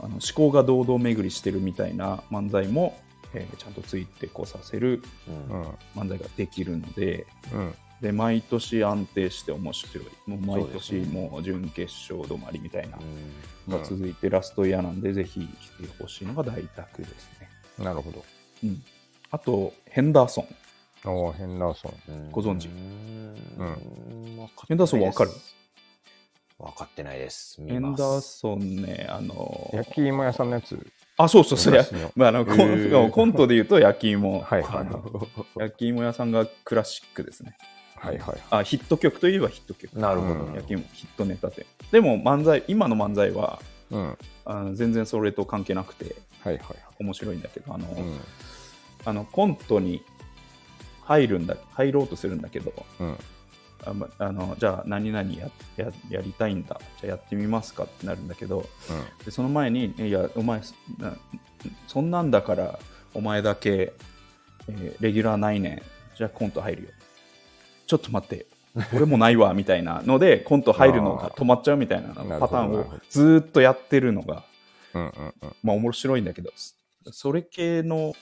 あの思考が堂々巡りしてるみたいな漫才も、えーちゃんとついてこさせるうん。うん。漫才ができるので、うん。で毎年安定して面白い。もう毎そうです年ねもう準決勝止まりみたいなうんのが続いてラストイヤーなんで、ぜひ来てほしいのが大宅ですね、なるほど。うん、あとヘンダーソン。おーヘンダーソン。うんご存知？うん。わかヘンダーソンわかる？分かってないです。ヘンダーソンねあの焼き芋屋さんのやつ。あそうそうそうや昔のまあ、あのコンコントで言うと焼き芋、はいはいはいあの焼き芋屋さんがクラシックですねはいはい。あヒット曲といえばヒット曲なるほど。うん焼き芋ヒットネタででも漫才今の漫才はうん。はいあの全然それと関係なくてはいはい。面白いんだけどあの、うん。あのコントに入るんだ入ろうとするんだけどうん。あまあのじゃあ何々やややりたいんだ。じゃあやってみますかってなるんだけどでその前にいやお前なそんなんだからお前だけ、えーレギュラーないね。んじゃあコント入るよ。ちょっと待って。俺もないわみたいなのでコント入るのが止まっちゃうみたいなパターンをずーっとやってるのがうん。うんうんうん。まあ面白いんだけどそそれ系の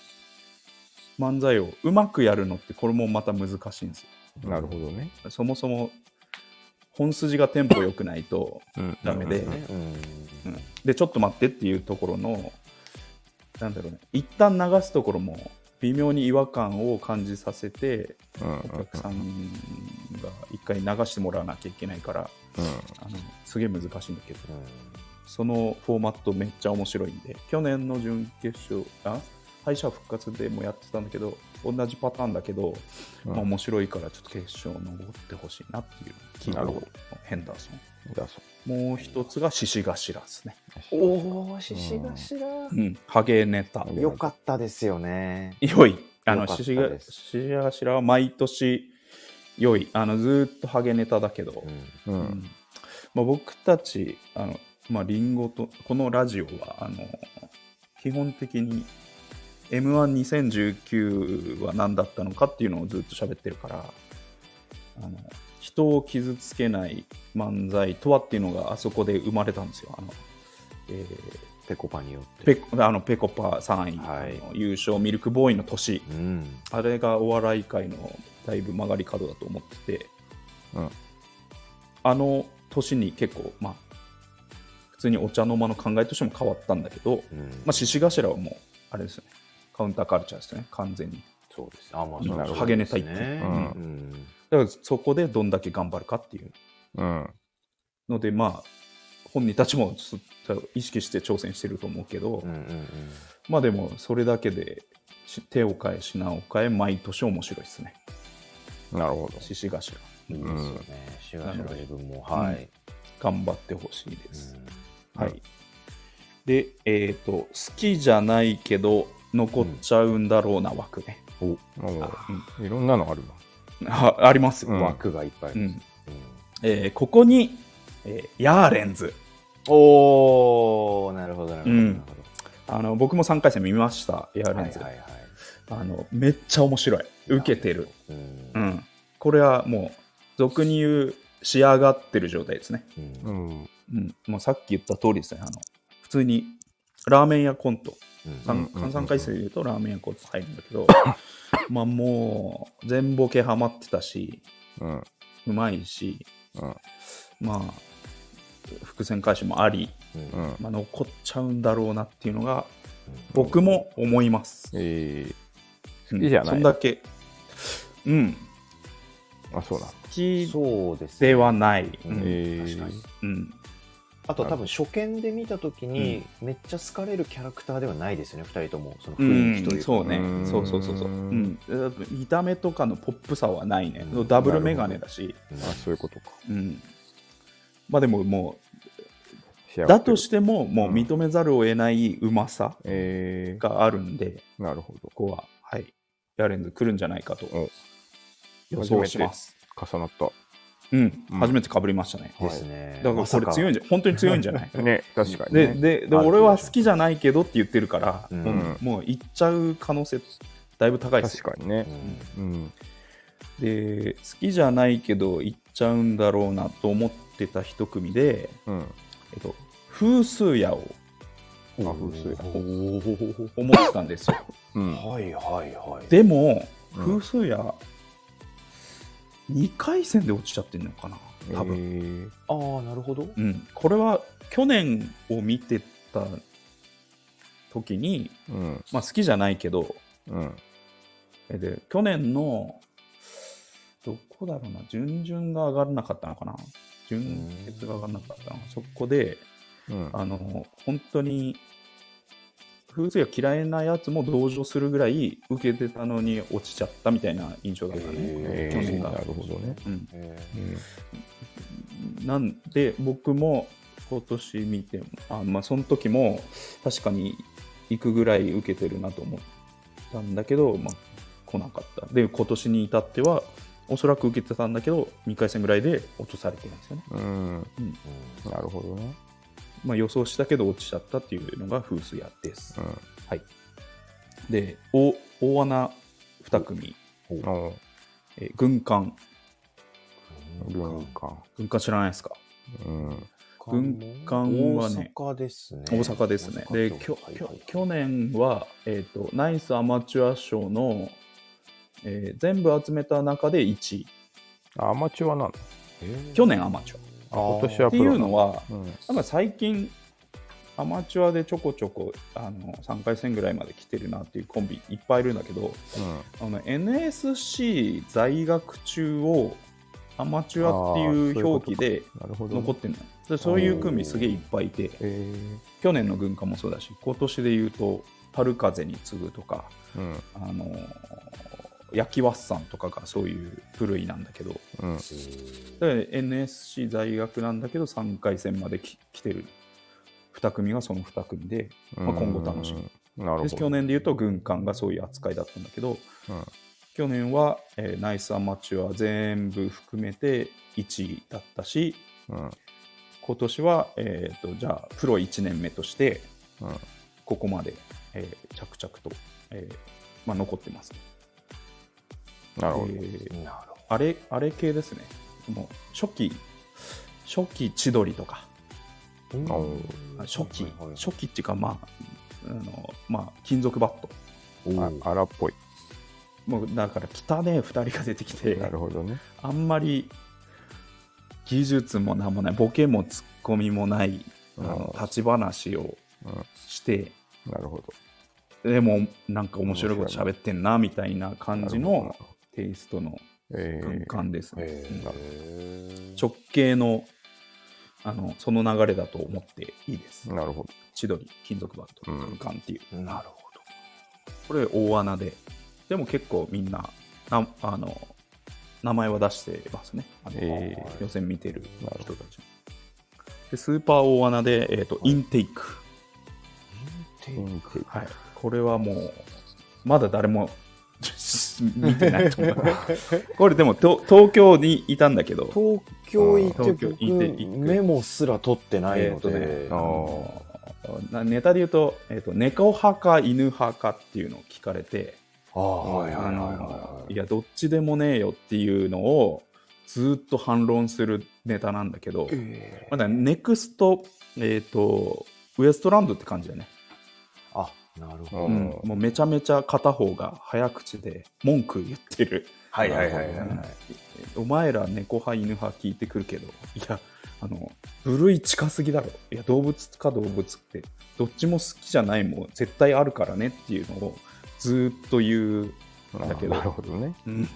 漫才をうまくやるのってこれもまた難しいんですよなるほどね。そもそも本筋がテンポ良くないと、うん。ダメで。でちょっと待ってっていうところのなんだろうね。一旦流すところも微妙に違和感を感じさせてうん。お客さんが一回流してもらわなきゃいけないからうん。あのすげえ難しいんだけど。うん。そのフォーマットめっちゃ面白いんで去年の準決勝あ？敗者復活でもやってたんだけど同じパターンだけど、うん。まあ、面白いからちょっと決勝残ってほしいなっていう希望のなるほど。ヘンダーソン。もう一つが獅子頭ですね。う。おお、獅子頭。うん。ハゲネタ。うん。よかったですよね。良い。あの獅子頭は毎年良い。あのずーっとハゲネタだけど、うん。まあ、僕たちあの、まあ、リンゴとこのラジオはあの基本的に m 1 2 0 1 9は何だったのかっていうのをずっと喋ってるからあの人を傷つけない漫才とはっていうのがあそこで生まれたんですよ。あのえペコパによって。ーペコあのペコパ3位、はい優勝ミルクボーイの年うん。あれがお笑い界のだいぶ曲がり角だと思ってて、うんあの年に結構、まあ、普通にお茶の間の考えとしても変わったんだけど、うんまあ、獅子頭はもう、あれですよね、カウンターカルチャーですよね、完全に。そうです。あ、まあ、うんそうですハゲネタ一ね。うんうん。だからそこでどんだけ頑張るかっていううん。ので、まあ、本人たちもちょっと意識して挑戦してると思うけど、うんうんうん。まあでも、それだけでし手を変え、品を変え、毎年面白いですね、なるほど。獅子頭。いいですよね。シュガシュガ自分も。はい。頑張ってほしいです。うんはい。で、えっ、と、好きじゃないけど、残っちゃうんだろうな枠ね。おうんいろんなのあるあありますよ。うん枠がいっぱいある。うんえーここに、えーヤーレンズ。おー、なるほど、なるほど。うんあの僕も3回戦見ました、ヤーどレンズ。はいはいはい。あのめっちゃ面白い。受けてる。うんう。ん。これはもう、俗に言う、仕上がってる状態ですね。うんうん。うん。うん。もうさっき言った通りですね。あの普通に、ラーメン屋コント。うん三うんうんうん三回戦で言うとラーメン屋コント入るんだけど、まあもう、全ボケハマってたし、うん。うまいし、うん。まあ、伏線回収もあり、うんうん。まあ、残っちゃうんだろうなっていうのが僕も思います。えうんきじゃないそんだけ。うん。ー、あ、そうな好。きそうですではない。ううんんえー確かにうん。あと多分初見で見た時にめっちゃ好かれるキャラクターではないですよね2人とも。その雰囲気というか、そうね。うん。そうそうそうそう、ううん見た目とかのポップさはないね、うん。ダブルメガネだし、うんあ、そういうことか。うん、まあでももうだとしてももう認めざるを得ないうまさえがあるんで、ー、なるほど。ここははい。ヤレンズ来るんじゃないかと。お。予想します。重なった。うん、うん。初めてかぶりましたね、ですね。だからこれ強いんじゃ本当に強いんじゃない？ね、確かに、でね。でである俺は好きじゃないけどって言ってるから、うん。もう行っちゃう可能性だいぶ高いですよ。確かにね。う。ん。うん。で好きじゃないけど行っちゃうんだろうなと思ってた一組で、うん。えっと、風数屋をあ、風水。思ってたんですよ。うん。はいはいはい。でもうん。風数屋2回戦で落ちちゃってるのかな多分、分。ああなるほどうん、これは去年を見てた時に、えーうん。まあ、好きじゃないけどうん。えで去年のどこだろうな準々が上がらなかったのかな準決が上がらなかったのそこでうん。あの本当に風水が嫌いなやつも同情するぐらい受けてたのに落ちちゃったみたいな印象だったね。えー、なるほどね。うん、へうん。なんで僕も今年見てあ、まあ、その時も確かに行くぐらい受けてるなと思ったんだけど、まあ、来なかった。で今年に至ってはおそらく受けてたんだけど2回戦ぐらいで落とされてるんですよね。うん。うんなるほどね。まあ、予想したけど落ちちゃったっていうのが風水屋です。うはい、で大大穴2組、えー軍艦。軍艦。軍艦知らないですか？うん。軍艦はね。大阪ですね。大阪ですね。できょきょ去年は、えーとナイスアマチュア賞の、えー全部集めた中で1位。あアマチュアなの？去年アマチュア。あ今年はっていうのはうん。最近アマチュアでちょこちょこあの3回戦ぐらいまで来てるなっていうコンビいっぱいいるんだけどあの NSC 在学中をアマチュアっていう表記で。残ってるのよでそういう組すげえいっぱいいてえ去年の軍艦もそうだし今年で言うと春風に次ぐとかー、うん。あの焼きワッサンとかがそういう部類なんだけどうん。で NSC 在学なんだけど3回戦までき来てる2組がその2組で、まあ、今後楽しみみ。なるほど。で去年で言うと軍艦がそういう扱いだったんだけど去年は、えーナイスアマチュア全部含めて1位だったしうん。うん。今年は、えー、とじゃあプロ1年目としてうん。ここまで、えー着々と、えーまあ、残ってます、なるほど。えーあれあれ系ですね。もう初期初期千鳥とか。初期、はいはいはい。初期っていうかまああのまあ金属バット。荒っぽい。もうだから汚ねえ2人が出てきてなるほどね。あんまり技術もなんもないボケもツッコミもないあのうん立ち話をうして。ん。なるほど。でもなんか面白いこと喋ってんなみたいな感じなるほどのテイストのえ軍ー、艦ですね、へうんー直系のあのその流れだと思っていいです。なるほど。千鳥金属バットうん軍艦っていう、なるほこれ大穴ででも結構みんななあの名前は出してますね。あの、えー。予選見てる人たち。でスーパー大穴で、えーとインテイク、どインテイク。はい、これはもうまだ誰も見てないと思うこれでもと東京にいたんだけど。東京行ってメモすら取ってないのえーとねネタで言うと,、えー、と猫派か犬派かっていうのを聞かれて、ああはいやどっちでもねえよっていうのをずっと反論するネタなんだけど、えー。まだネクスト、えー、とウエストランドって感じだよね、あなるほど、うん。もうめちゃめちゃ片方が早口で文句言ってる。はいはいはいはいはい。お前ら猫派犬派聞いてくるけどいやあの部類近すぎだろ。いや動物か動物ってどっちも好きじゃないもん絶対あるからねっていうのをずーっと言う、だけど。なるほどね。うん。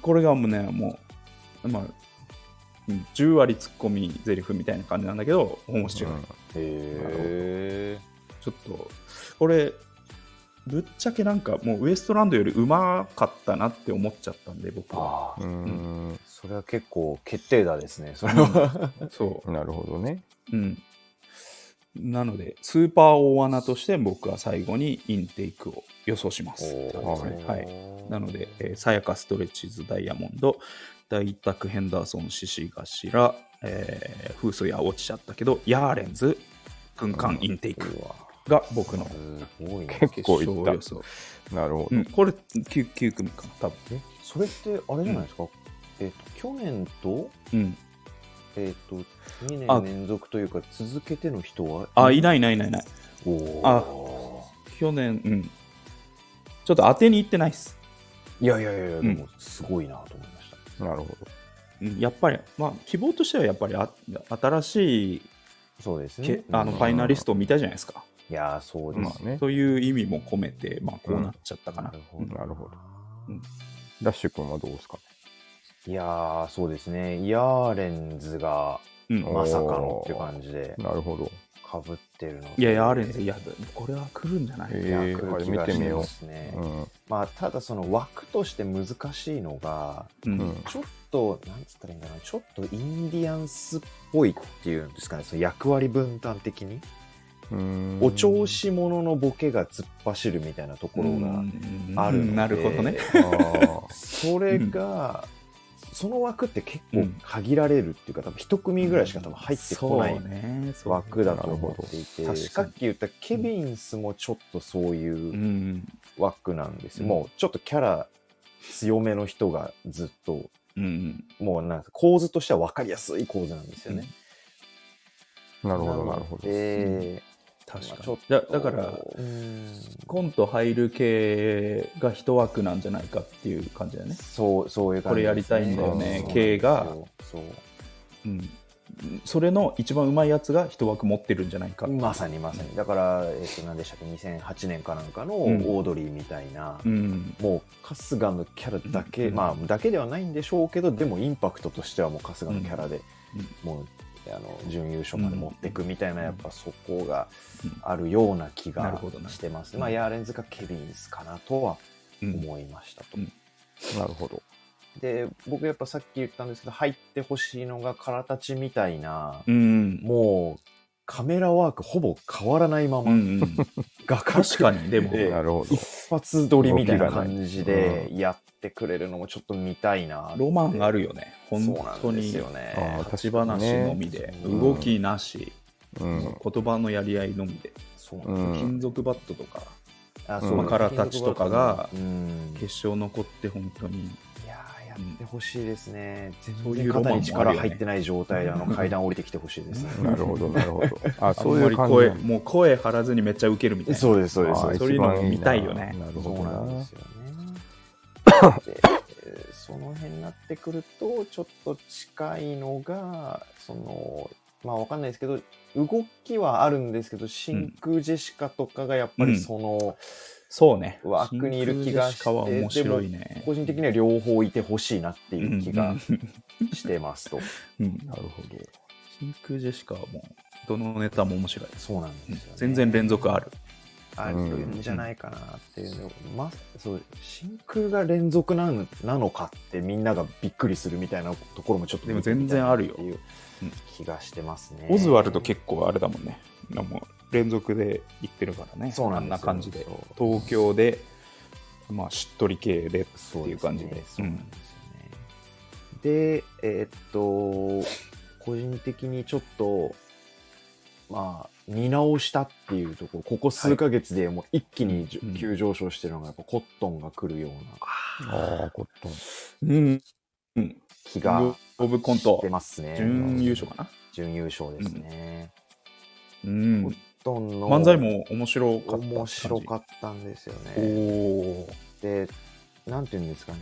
これがもうねもう、まあうん、10割ツッコミゼリフみたいな感じなんだけど面白い、うん。へえちょっとこれぶっちゃけなんかもうウエストランドよりうまかったなって思っちゃったんで僕は。ああ。うん、それは結構決定打ですねそれは。そなるほどね。ううん。なのでスーパー大穴として僕は最後にインテイクを予想します。はいはい。なので、えーさやかストレッチーズダイヤモンド大宅ヘンダーソン獅子頭、えー、風水は落ちちゃったけどヤーレンズ軍艦インテイク。うわが僕の。結構いった。なるほど。うん、これ 9, 9組か。な多分。それってあれじゃないですか、えっ、と去年とうん。えっ、と2あ。年連続というか続けての人はあいないいないいないい。ないあ去年うん。ちょっと当てに行ってないっす、いやいやいやでもすごいなと思いました、なるほど。うん、やっぱりまあ希望としてはやっぱりあ新しいそうですね。けあのファイナリストを見たいじゃないですか、いやそうです、まあね。という意味も込めて、まあ、こうなっちゃったかな、なるほどなるほど。うん。ダッシュ君はどうですか？いやーそうですね。ヤーレンズがうん。おまさかのっていう感じでなるほど。かぶってるのいやいやあるんですよいやこれは来るんじゃない、えいやーあれ来る気が見てみようしてますね、うん。まあただその枠として難しいのがうん。うんちょっとなんつったらいいんだろうな。ちょっとインディアンスっぽいっていうんですかね。その役割分担的に。うんお調子者のボケが突っ走るみたいなところがあるので。なるほどね。それが、その枠って結構限られるっていうか多分一組ぐらいしか多分入ってこないそうねそう枠だと思っていて、なるほどさっき言ったケビンスもちょっとそうういうん。枠なんです。よ、うん。もうちょっとキャラ強めの人がずっとうん。もうなんか構図としては分かりやすい構図なんですよね。なるほど、なるほど。で、確かに。だだからうん。コント入る系が一枠なんじゃないかっていう感じだよね、そうそういう感じです、これやりたいんだよね系が。そうそう。うん、それの一番うまいやつが一枠持ってるんじゃないか。まさにまさに。だから、えっと何でしたっけ2008年かなんかのオうん。ードリーみたいな、うん。もう春日のキャラだけ、うん。まあだけではないんでしょうけどでもインパクトとしてはもう春日のキャラで、もうあの準優勝まで持っていくみたいな、うんやっぱそこがうんあるような気がしてます、うんまあヤーレンズかケビンスかなとはうん思いました。と、うん。なるほど。で僕やっぱさっき言ったんですけど入ってほしいのが空立ちみたいな、うん。もうカメラワークほぼ変わらないまま、うんうん、画角確かにでも、ええなるほど。一。発撮りみたいな感じでやってくれるのもちょっと見たいなロマンあるよね。本そうなん当にですよね。立ち話のみで、うん動きなし、うん。言葉のやり合いのみで、そうなん。ですようん金属バットとかあうんまあ空立ちとかがうん。決勝残って本当にいやってほしいですね、そう全然肩に力入ってない状態であの 階段降りてきてほしいですねなるほど、なるほど。あ、あ そういう感じ。声もう声張らずにめっちゃウケるみたいなそうですそうですそういうのも見たいよねななるほどななんです。よねその辺になってくるとちょっと近いのがそのまあわかんないですけど動きはあるんですけど真空ジェシカとかがやっぱりその、そうね。枠にいる気がしては面白いね。個人的には両方いてほしいなっていう気がうん。してますと、うん。なるほど。真空ジェシカはもうどのネタも面白い、そうなんですよね、全然連続ある。あるんじゃないかなっていうの、まそう真空が連続なのなのかってみんながびっくりするみたいなところもちょっとでも全然あるよ気がしてますね。オズワルド結構あれだもんね。もう連続で行ってるからね。そうなんな感じで。東京でまあしっとり系でってそういう感じで。そうなんですよね。で、えーっと、個人的にちょっと、まあ、見直したっていうところ、ここ数ヶ月でもう一気にじゅうん急上昇してるのが、やっぱコットンが来るような。ああ、コットン。うん、うん、気がオブコンしトてますね。準優勝かな。準優勝ですね。うん。コットンの漫才も面白かった面白かったんですよおね。おで、なんていうんですかね、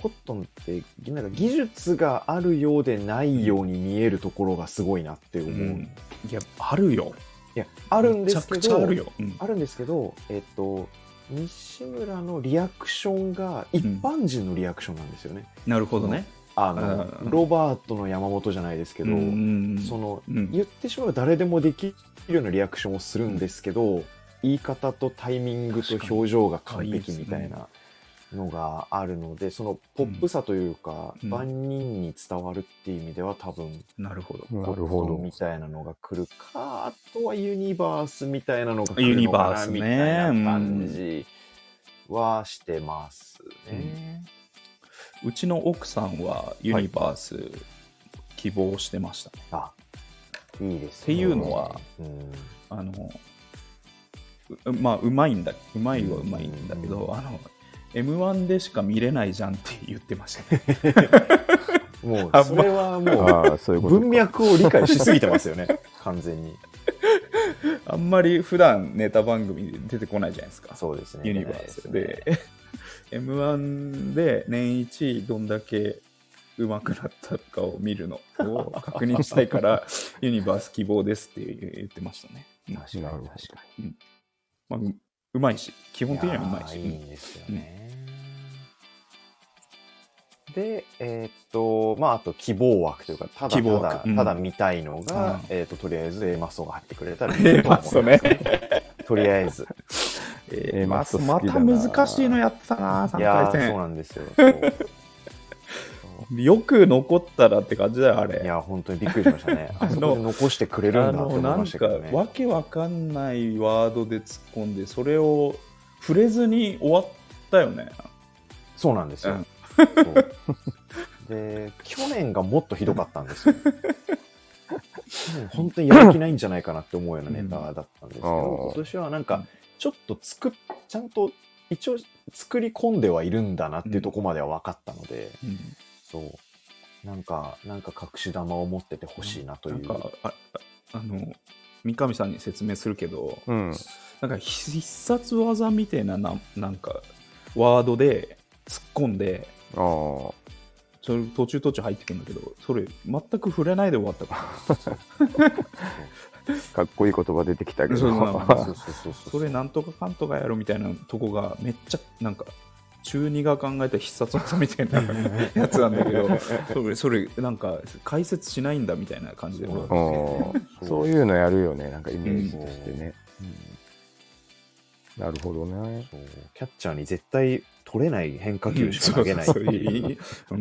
コットンってなんか技術があるようでないように見えるところがすごいなって思う、うん。いやあるよ。いやあるんですけどあるよ、うん。あるんですけどえっと西村のリアクションが一般人のリアクションなんですよね、なるほどねあのうん。ロバートの山本じゃないですけど、うんその、うん。言ってしまえば誰でもできるようなリアクションをするんですけど、言い方とタイミングと表情が完璧みたいなのがあるのでそのポップさというか、うん。万人に伝わるっていう意味では多分なるほど。なるほど。みたいなのが来るかあとはユニバースみたいなのが来ユるのかなニバースね。みたいな感じはしてますね。うちの奥さんはユニバース希望してました。ね、あいいですね。っていうのはうん。あのうまあうまいんだうまいはうまいんだけど、うんあの M1 でしか見れないじゃんって言ってました。ね もあうそれはもうああ、そういうことか。文脈を理解しすぎてますよね 完全に。あんまり普段ネタ番組で出てこないじゃないですか。そうですね。ユニバースで M1 で年一どんだけ上手くなったかを見るのを確認したいから ユニバース希望ですって言ってましたね、うん確かに確かにまあ、ううまいし基本的にはうまいし。いいんですよね、でえーっとまああと希望枠というかただただ,、枠。うん。ただ見たいのが、うん。えーっととりあえず A マッソが入ってくれたらいいと思ね。とりあえずえー、マまた難しいのやったな3いやー回戦そうなんですよ。よく残ったらって感じだよあれ。いや本当にびっくりしましたね。あそこで残してくれるあんだと思いのなんかましたけどね。わけわかんないワードで突っ込んでそれを触れずに終わったよね。そうなんですよ、うん。で去年がもっとひどかったんですよ。本当にやる気ないんじゃないかなって思うようなネタだったんですけど、うん今年はなんかちょっと作っちゃんと一応作り込んではいるんだなっていうところまでは分かったので、うんそうなんかなんか隠し玉を持っててほしいなといなんう、かあああの三上さんに説明するけどうん。なんか必殺技みたいなななんかワードで突っ込んでああ。それ途中途中入ってくるんだけどそれ全く触れないで終わったから かっこいい言葉出てきたけど。そうそうそうそう。そうそうそれなんとかかんとかやろみたいなとこがめっちゃなんか中二が考えた必殺技みたいな やつなんだけどそれそれなんか解説しないんだみたいな感じでそううんそう。そういうのやるよね、なんかイメージとしてね。なるほどね。そう。キャッチャーに絶対取れない変化球しか投げないってそう。そういうそう。う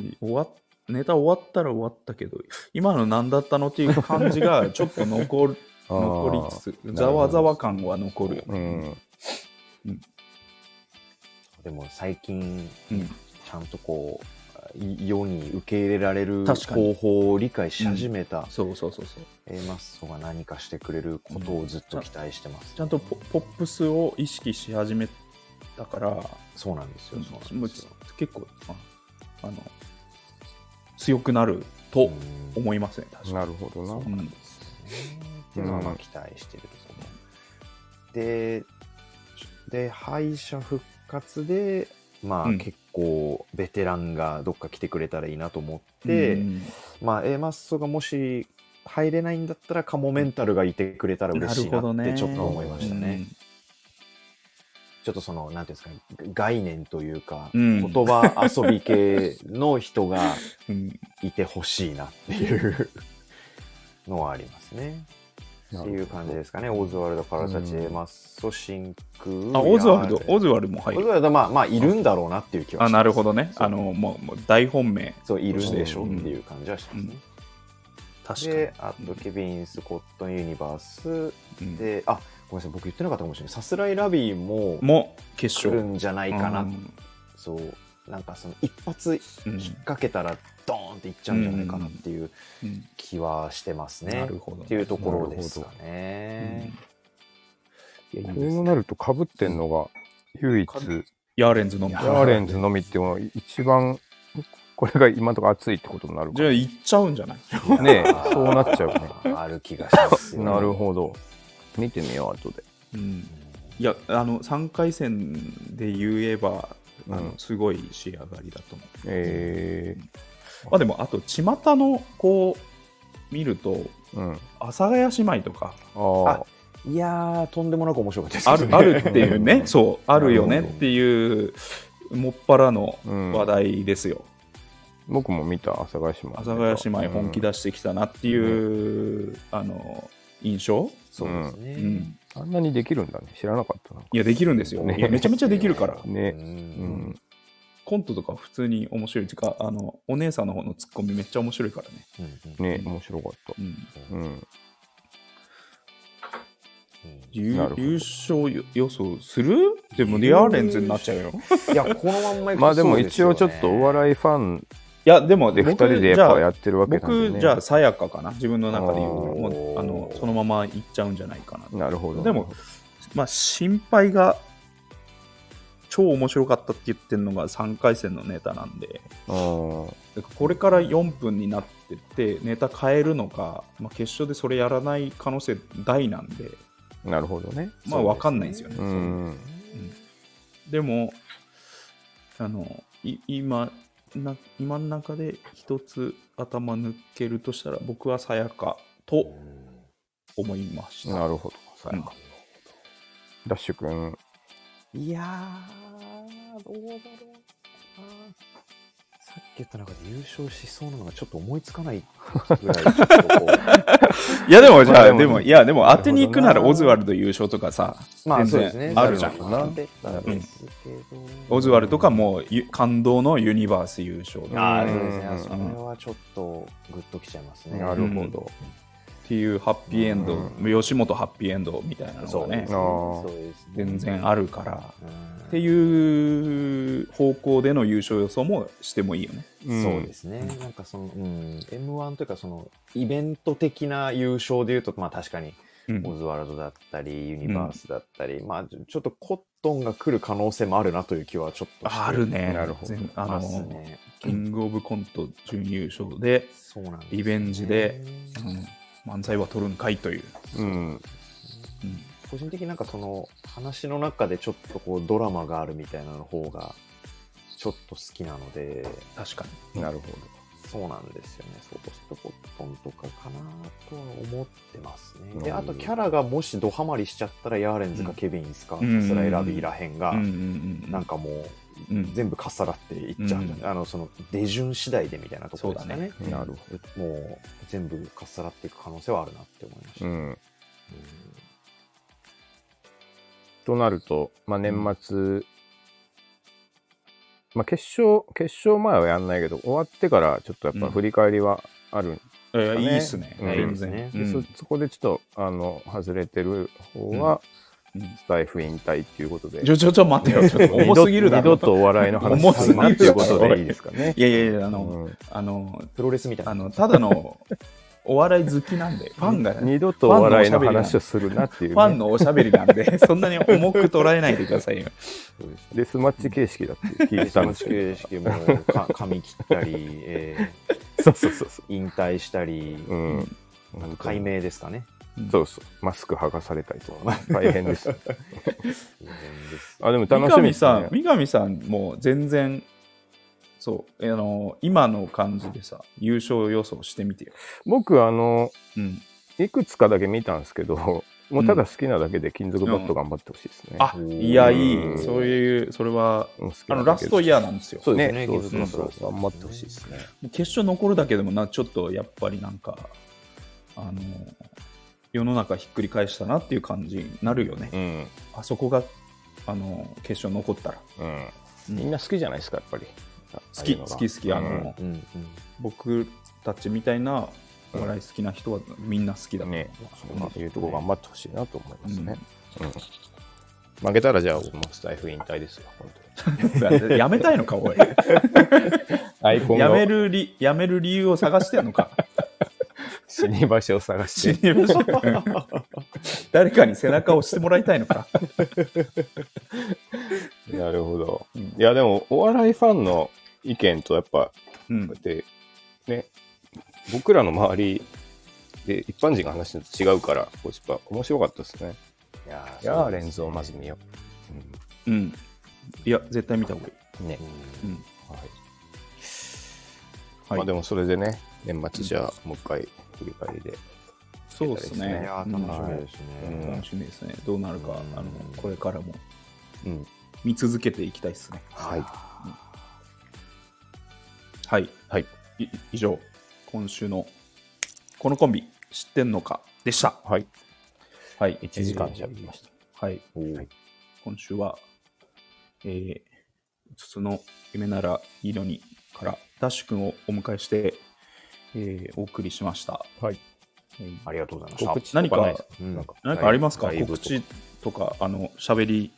ん。終わっネタ終わったら終わったけど今の何だったのっていう感じが ちょっと残る残りつつざわざわ感は残る。よね、うん。でも最近うん。ちゃんとこうい世に受け入れられる方法を理解し始めたそうそうそうそう。A マッソが何かしてくれることをずっと期待してます、ちゃんとポポップスを意識し始めたからそうなんですよ。そうもうん。なですよ結構ああの強くなるとうん。思いますね、確かなるほどな。に。う。ん。っていうのはまあ期待してるところ、でで敗者復活でまあ、うん。結構ベテランがどっか来てくれたらいいなと思って、うん。まあ A マッソがもし入れないんだったらカモメンタルがいてくれたら嬉しいなってちょっと思いましたね。ちょっとその、なんていうんですか、概念というか、うん言葉遊び系の人が うんうんいてほしいなっていうのはありますね。っていう感じですかね。オズワルド、カラサチ、うんエマッソ、真空。あオズワルド、オズズワルドも入る。オズワルド、まあ、まあ、いるんだろうなっていう気はあ、しますなるほどね。あの、もう、もう大本命。そう、いるでしょうんっていう感じはしますね。確で、あと、ケビン・スコット・ユニバースうんで、あ、ごめんなさい、僕言ってなかったかもしれない。さすらいラビーもも決来る勝。んじゃないかな。うんそう、なんかその一発うん引っ掛けたらドーンっていっちゃうんじゃないかなっていううん気はしてますね。なるほど。っていうところですかね。いやそうなるとかぶってんのが唯一かヤーレンズのみ。ヤーレンズのみっていうのは一番これが今のところ熱いってことになるかじゃあ行っちゃうんじゃない？ねえそうなっちゃうね ある気がしますよ、なるほど見てみよう後で。うん。いや、あの、3回戦で言えば、あのうん。すごい仕上がりだと思う。えまあでも、あと、巷のこう、見ると、ー、うん。阿佐ヶ谷姉妹とか、あいやーとんでもなく面白かったですあるあるっていうね、う んそう、あるよねっていう、もっぱらの。話題ですよ。僕も見た、阿佐ヶ谷姉妹。阿佐ヶ谷姉妹本気出してきたなっていう、あの、印象そうですね、うん。あんなにできるんだね。知らなかったな。いや、できるんですよ。ねいやめちゃめちゃできるから。ね。ううんん。コントとか普通に面白いっていうか、あの、お姉さんの方のツッコミめっちゃ面白いからね。うんうんね、面白かった。うん。うん。優なるほど優勝予想する？でもリアーレンズになっちゃうよ。いやこのまんまいくとまあでも一応ちょっとお笑いファンいや、でも、で2僕人でやっぱやってるわけなんで、ね。僕、じゃあ、さやかかな。自分の中で言うもうあのそのままいっちゃうんじゃないかな。なるほど。でも、まあ、心配が、超面白かったって言ってるのが3回戦のネタなんで、これから4分になってって、ネタ変えるのか、まあ、決勝でそれやらない可能性大なんで、なるほどね。まあ、わかんないんですよね。うん。でも、あの、い今、な今の中で一つ頭抜けるとしたら、僕はさやかと思いました。なるほど。さうんやか。ダッシュ君。いやーどうだろうなさっき言った中で優勝しそうなのがちょっと思いつかないぐらい いや、でもじゃあ、まあでもいや、でも当てに行くならオズワルド優勝とかさ、まあそうですね。あるじゃん。なるほどですけど。オズワルドかもうゆ感動のユニバース優勝。っああうんそうですね。それはちょっとグッときちゃいますね。なるほど。ていうハッピーエンド、吉本ハッピーエンドみたいなのがねそうです、あー。そうですね全然あるから、うん。っていう方向での優勝予想もしてもいいよね。うん。そうですね、なんかその、うん、M1 というか、そのイベント的な優勝でいうと、まあ確かにうん。オズワルドだったり、ユニバースだったり、まあちょっとコットンが来る可能性もあるなという気はちょっとあるね。なるほど。全あの、ね。キングオブコント準優勝で、リベンジでうん漫才は取るんかいという。うん。うん。個人的になんかその話の中でちょっとこうドラマがあるみたいなの方がちょっと好きなので、確かなるほそうなんですよね。そうポストコットンとかかなとは思ってますね。で、うん。あとキャラがもしドハマりしちゃったら、ヤーレンズかケビンスか、うん。スライラビーらへんが、なんかもう、うん全部かっさらっていっちゃうんじゃない、あの、その、出順次第でみたいなところですかね。ど。なるほもう、全部かっさらっていく可能性はあるなって思いました。ど。ううんん。となると、まあ、年末、まあ、決勝、決勝前はやんないけど、終わってからちょっとやっぱ振り返りはあるんえーねいいっすね。うん全然。ねうんでそそこでちょっとあの外れてる方は、うんスタイフ引退っていうことで、ちょ、ちょ、ちょ、待ってよ。ちょっと重すぎるだろ。二度とお笑いの話重すぎるっていうことでいいですかね。いやいやいや、あうの、んあの、プロレスみたいな。あの、ただのお笑い好きなんで、ファンが、フ二度とお笑いの話をするなっていう、ね、ァンのおしゃべりなんで、そんなに重く捉えないでくださいよ。そうですデスマッチ形式だって聞いてたんですけ形式もか髪切ったり、えど、そうそうそうそー引退したり、う。うん。あと解明ですかね。そうそう。マスク剥がされたりとか、大変です。あ、でも三楽しみです上さん、ね。三上さんも全然、そう、あの、今の感じでさ、優勝予想してみてよ。僕、あの、うん。いくつかだけ見たんですけど、もうただ好きなだけで金属バット頑張ってほしいですね。あ、いや、いい。うんそういう、それは、あの、ラストイヤーなんですよ。ねそうですね。そうそう技術のそう頑張ってほしいですね。決勝残るだけでもな、ちょっとやっぱりなんか、あの、世の中ひっくり返したなっていう感じになるよね。うん。あそこが、あの、決勝残ったら。うん。みんな好きじゃないですか、やっぱり。好き、好き、好き。あの、うんうんうん。僕たちみたいなお笑い好きな人はみんな好きだとね、そういうとこ頑張ってほしいなと思いますね。うんうん負けたらじゃあ、もうスタイフ引退ですよ、本 やめたいのか、おい。当に。アイコンやめのるり、やめる理由を探してんのか。死に場所を探死して。誰かに背中を押してもらいたいのか。なるほど。うんいや、でも、お笑いファンの意見とやっぱ、こうんうやって、ね、僕らの周りで一般人が話してるのと違うから、こうやっぱ面白かったですね。いやヤーレンズをまず見よう。うん。いや、絶対見た方がいい。ね。うんはい。はいまあでもそれでね、年末じゃあもう一回振り返りで。そうですいね。楽しみですね。うん楽しみですね。どうなるか、うんあのこれからもうん。見続けていきたいですね。はい。はい。はい。い以上、今週のこのコンビ知ってんのか？でした。はい。はい。1時間えー喋りました。はい。はい今週は、えー、筒の夢ならいいのにからダッシュ君をお迎えして、えーお送りしました。はい。えーありがとうございました。告知何か？とかうん何かありますか？告知とか、あの、喋り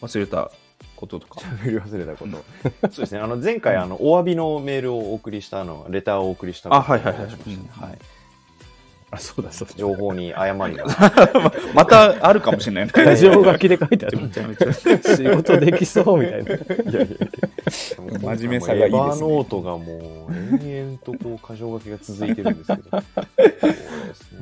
忘れたこととか。喋り忘れたこと。そうですね。あの前回あのお詫びのメールをお送りしたの、レターをお送りしたのあ、はいはいはい。はいあ、そうだそうだ。情報に誤りが。またあるかもしれない。ラジオ書きで書いてある。めちゃめちゃ。仕事できそうみたいな。いやいやいや真面目さがいいですねエヴァノートがもう延々とこう箇条書きが続いてるんですけど。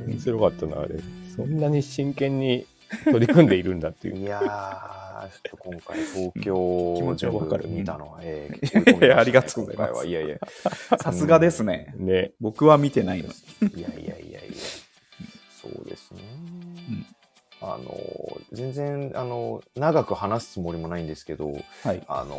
面白かったな、あれ。そんなに真剣に取り組んでいるんだっていう。いやー、ちょっと今回東京気持ちはわかる見たのは、えー結構追い込みましたねありがとうございますいやいや。さすがですね。ね。僕は見てないの。いやいやいやいや。そうですね。んあの、全然、あの、長く話すつもりもないんですけど、はい。あの、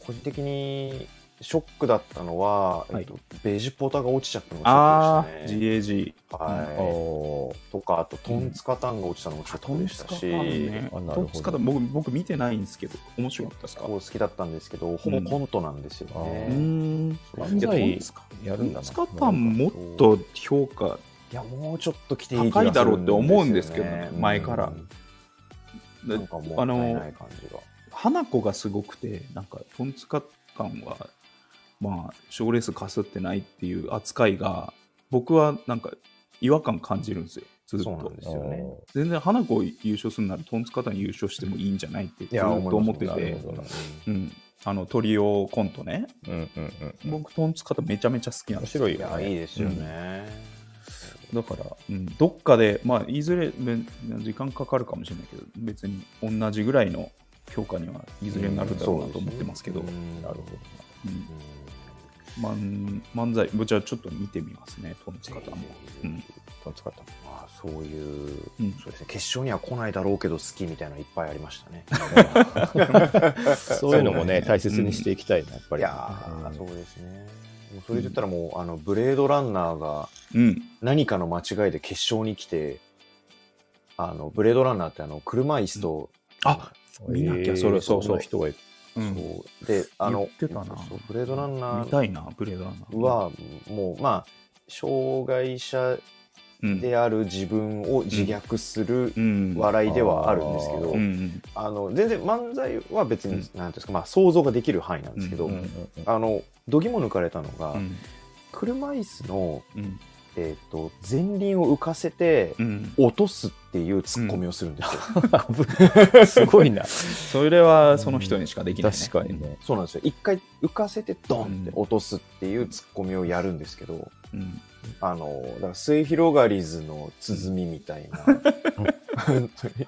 個人的にショックだったのは、はいえっと、ベジポタが落ちちゃったのがあショックでしたね。GAG。はい。おとか、あと、トンツカタンが落ちたのもショックでしたし、ね。あなるほどトンツカタン僕、僕見てないんですけど、面白かったですか？こう好きだったんですけど、ほぼコントなんですようんね。うーん。トン才ツカやるんだな。トンツカタンもっと評価いや、もうちょっと来ていい気が高いだろうって思うんすですけどよね前からうんなんかもったいない感じが。花子がすごくて、なんか、トンツカタンは、まあ、賞レースかすってないっていう扱いが、僕はなんか違和感感じるんですよ、ずっとそうなんで。すよね。全然花子優勝するならトンツカタン優勝してもいいんじゃないってずっと思っててうん、あのトリオコントね、うんうんうん。僕トンツカタンめちゃめちゃ好きなんですよ面白いよいや、いいね。ですよね。だから、うん、どっかで、まあ、いずれめ時間かかるかもしれないけど、別に同じぐらいの評価にはいずれなるだろうなと思ってますけど、うんなるほど。うんまん漫才、じゃあちょっと見てみますね、トンツカタンも。うんトンツカタン。まあ、そういう、うんそうですね、決勝には来ないだろうけど好きみたいなのいっぱいありましたね。そういうのもね、大切にしていきたいな、やっぱり。いやー、そうですね。もうそれで言ったらもう、あの、ブレードランナーがうん。何かの間違いで決勝に来て、あの、ブレードランナーってあの、車椅子と、あ見なきゃそれそうそう人がいる。うん。そう。で、あの、言ってたな。そうブレードランナー見たいな、ブレードランナー。は、もう、まあ、障害者うん、である自分を自虐するうん、笑いではあるんですけど、うんうん。あの全然漫才は別に、うん。なんていうんですか、まあ、想像ができる範囲なんですけど、うんうんうん。あの度肝抜かれたのが、うん。車椅子の、うんえー、と前輪を浮かせてうん落とすっていうツッコミをするんですよ。すごいな。それはその人にしかできない、ね。確かにね。そうなんですよ一回浮かせてドンって落とすっていうツッコミをやるんですけど、うん。あのだから末広がりずの鼓みたいな、本当に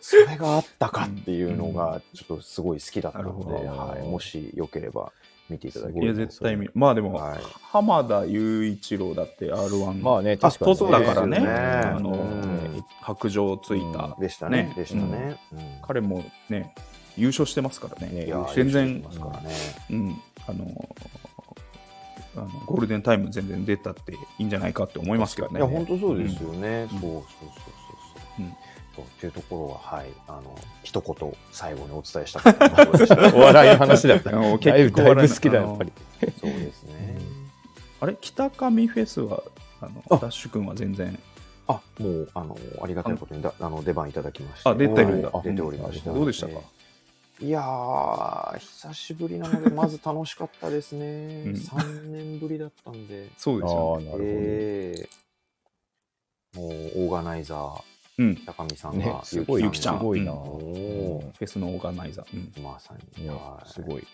それがあったかっていうのがちょっとすごい好きだったので、はい、もしよければ見ていただけいや、絶対見る。まあでも、はい。浜田雄一郎だって R1 まあね、あ確かに。ね。取ったからね、ね。あの、うん。白状ついた、でしたね。ね。でしたね、うん。彼もね、優勝してますからね。全然うん、あの、あのゴールデンタイム全然出たっていいんじゃないかって思いますけどね。いや本当そうですよね、そうそうそう、うんそうっていうところははいあの一言最後にお伝えしたかった お笑いの話だった。あのだいぶ結構だいぶ好きだ、やっぱり。そうですね、あれ？北上フェスは、あのあ。ダッシュ君は全然、あもうあのありがたいことにだあの出番いただきまして。あ、出てるんだ。はい出ておりました。どうでしたか、いやー久しぶりなので まず楽しかったですね、うん。3年ぶりだったんで。そうですよね。ああ、なるほど。えー。もうオーガナイザーうん。高見さんねが、すごい、ゆきちゃん。すごいな。フェスのオーガナイザー。うん。まさに、ねはい。すごい。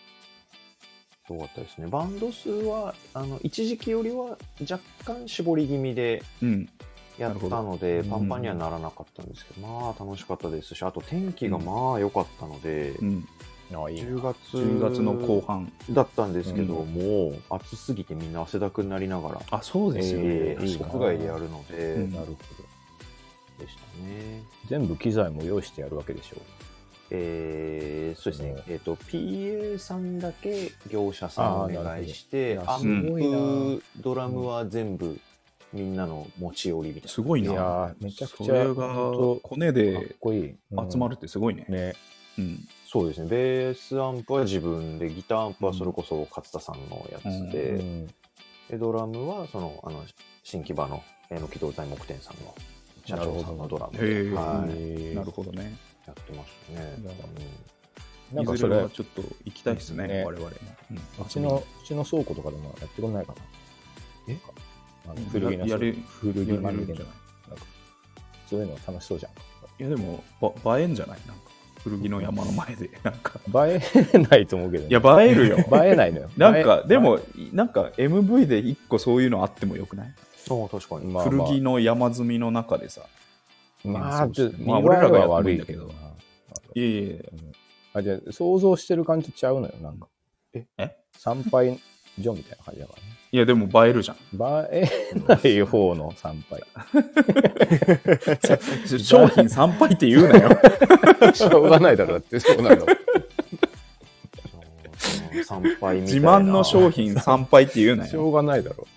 すごかったですね。バンド数は、あの、一時期よりは若干絞り気味でうん。やったのなで、パンパンにはならなかったんですけど、まあ楽しかったですし、あと天気がまあ良かったので、うん。あいい10月10月の後半だったんですけど、うもう暑すぎてみんな汗だくになりながら、あそうですよね、えー屋外でやるので、うん。なるほどでしたね。全部機材も用意してやるわけでしょえーそうですね。うん、えっ、と、PA さんだけ業者さんお願いして、アンプ、ドラムは全部みんなの持ち寄りみたいな。すごいな。いやーめちゃくちゃそれがコネで集まるってすごいね、ね。うん。そうですね、ベースアンプは自分で、ギターアンプはそれこそ勝田さんのやつで、うん。でドラムはそのあの新木場のえーの木戸材木店さんの社長さんのドラムへで、ー。はい、なるほどね。やってましたね。なんかそれずれはちょっと行きたいですね、ね。我々も、うん。うちのうちの倉庫とかでもやってくんないかな。え？あの古着のやる古着やマネでな。んかそういうの楽しそうじゃん。いやでもば映えんじゃない？なんか古着の山の前で。なんか。映えないと思うけどね、いや映えるよ。映えないのよ。なんかでもなんか MV で一個そういうのあってもよくない、確かに、まあまあ古着の山積みの中でさ。まあまあ俺らがやはってもいいんだけど。ないやいやいやあじゃあ想像してる感じとちゃうのよなんか。え？え？参拝所みたいな感じだからね。いやでも映えるじゃん。映え？ない方の参拝。商品参拝って言うなよ。しょうがないだろだって。そうなの参拝みたいな。自慢の商品参拝って言うなよ。しょうがないだろ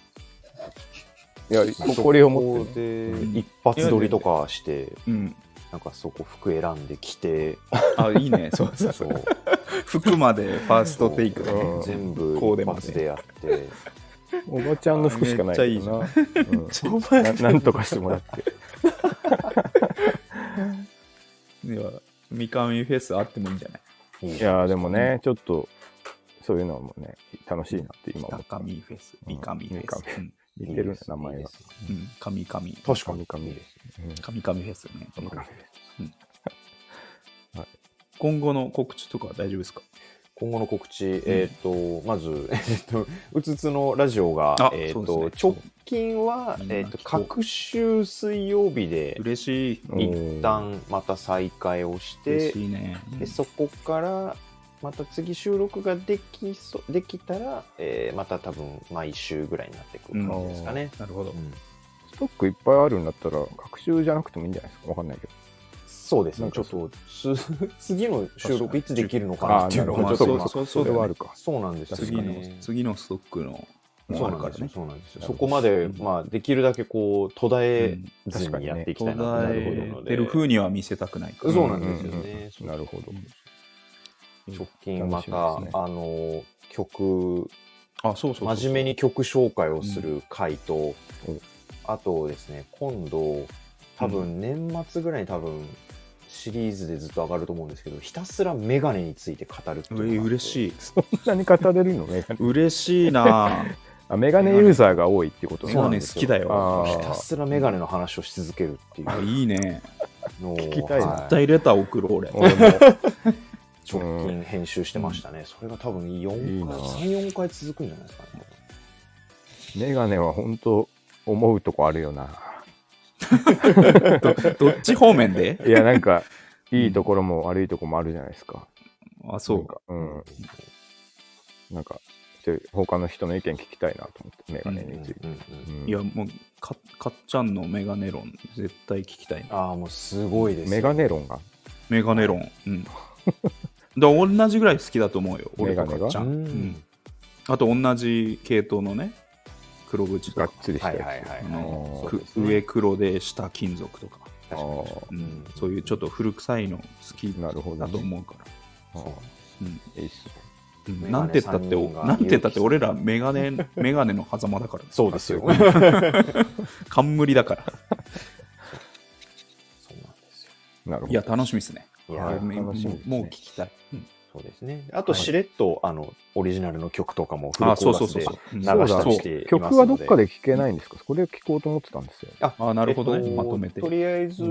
いや誇りを持って一発撮りとかして、うん。なんかそこ服選んで着て、あいいね。そうそうそそう。う服までファーストテイクでねう。ん。全部一発でやって、おばちゃんの服しかないけどなうん。ななんとかしてもらって。いや三上フェスあってもいいんじゃない？いいやーでもねちょっとそういうのもね楽しいなって今思った高見フェス三上フェス。三うん似てる名前が。うん。神々。確かに。神々。ですうん。神々フェスね神々今後の告知とかは大丈夫ですか？今後の告知、えっ、と、まず、えっ、と、うつつのラジオがあ、えっ、と、ですね。直近はえっ、と、各週水曜日で、嬉しい。うん一旦また再開をして嬉、しいね。でそこから、また次収録ができそできたら、えーまた多分毎週ぐらいになってくる感じですかね。なるほど。うん。ストックいっぱいあるんだったら学習じゃなくてもいいんじゃないですかわかんないけどそうですね。ちょっとつ、次の収録いつできるのかなっていうのまあがちょっとそうそうそう。だよねれはあるか。そうなんですよ。次のね。次のストックのもそうなんですよ。あるからね。そうなんですよ。なるほど。そこまで、うん。まあ、できるだけこう、途絶えず確かにやっていきた途いなと思う絶ので。えてる風には見せたくないそうなんですよね。うんなるほど直近また、ね。あの、曲、あそうそうそう真面目に曲紹介をする回と、うん。あとですね、今度、多分年末ぐらいに多分、シリーズでずっと上がると思うんですけど、ひたすらメガネについて語るっていう嬉しい。そんなに語れるの？メガネ。嬉しいな。あメガネユーザーが多いっていうことメガネ好きだよ。ひたすらメガネの話をし続けるっていう。あいいね。聞きたいな。は絶対レター送る俺。俺も直近編集してましたね。それが多分4いいな。回、3、4回続くんじゃないですかね。メガネは本当思うとこあるよな。どどっち方面で？いやなんかいいところも悪いところもあるじゃないですか。あそう。かうん。なんかで他の人の意見聞きたいなと思ってメガネについて、うんうんうんいやもうかかっちゃんのメガネ論絶対聞きたいな。ああ、もうすごいですよ。メガネ論が？メガネ論。うん。だ 同じぐらい好きだと思うよ俺とメガネが？うかっちゃん、ん。あと同じ系統のね黒縁とがっかはいつりしたやつ、上黒で下金属とか、うん。そういうちょっと古臭いの好きなるほどね。だと思うから、なんて言ったってなんて言ったって俺らメガネメガネの狭間だから。そうですよ。あそうなん 冠だから。ですよ。なるほどいや楽しみですねいね。もう聞きたい、うん。そうですね。あと、しれっと、あの、オリジナルの曲とかもフルあコーラスで流したりして。曲はどっかで聴けないんですか？これ聞こうと思ってたんですよ。ああなるほど。ねまとめて。とりあえず、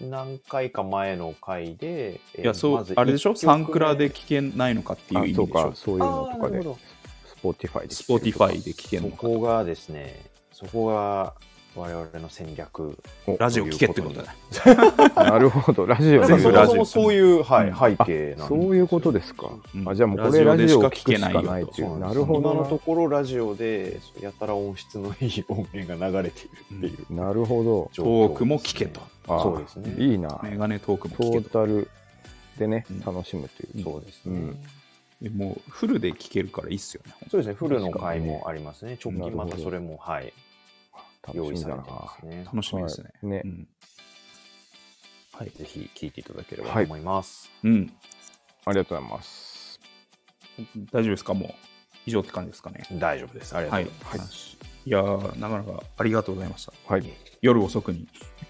何回か前の回で、えいやそう、あれでしょ？サンクラで聞けないのかっていう意味でしょ？か。そういうのとかスポーティファイでスポーティファイで聞けるそのか。こがですね、そこが、我々の戦略ラジオ聞けってことだね。なるほど、ラジオでなんかそラジオ。もそういう、はいうん。背景なんそういうことですか。うん。あじゃあもうこれラジオを聞けないよとないっていう。そうなるほど。今のところラジオでやたら音質のいい音源が流れているっていう。な。なるほど。トークも聞けと。あそうですね。いいな。メガネトークもト聞けと。ータルでねうん、楽しむという。そうですね、もうフルで聞けるからいいっすよね。そうですね。フルの回もありますね。直近またそれもはい。楽用意されてま。すね楽しみですね。はいねうん。はい。ぜひ聞いていただければはいと思います、うん。ありがとうございます。大丈夫ですか？もう。以上って感じですかね。大丈夫ですありがとはい。うございます、いやー、なかなかありがとうございました。はい。夜遅くに。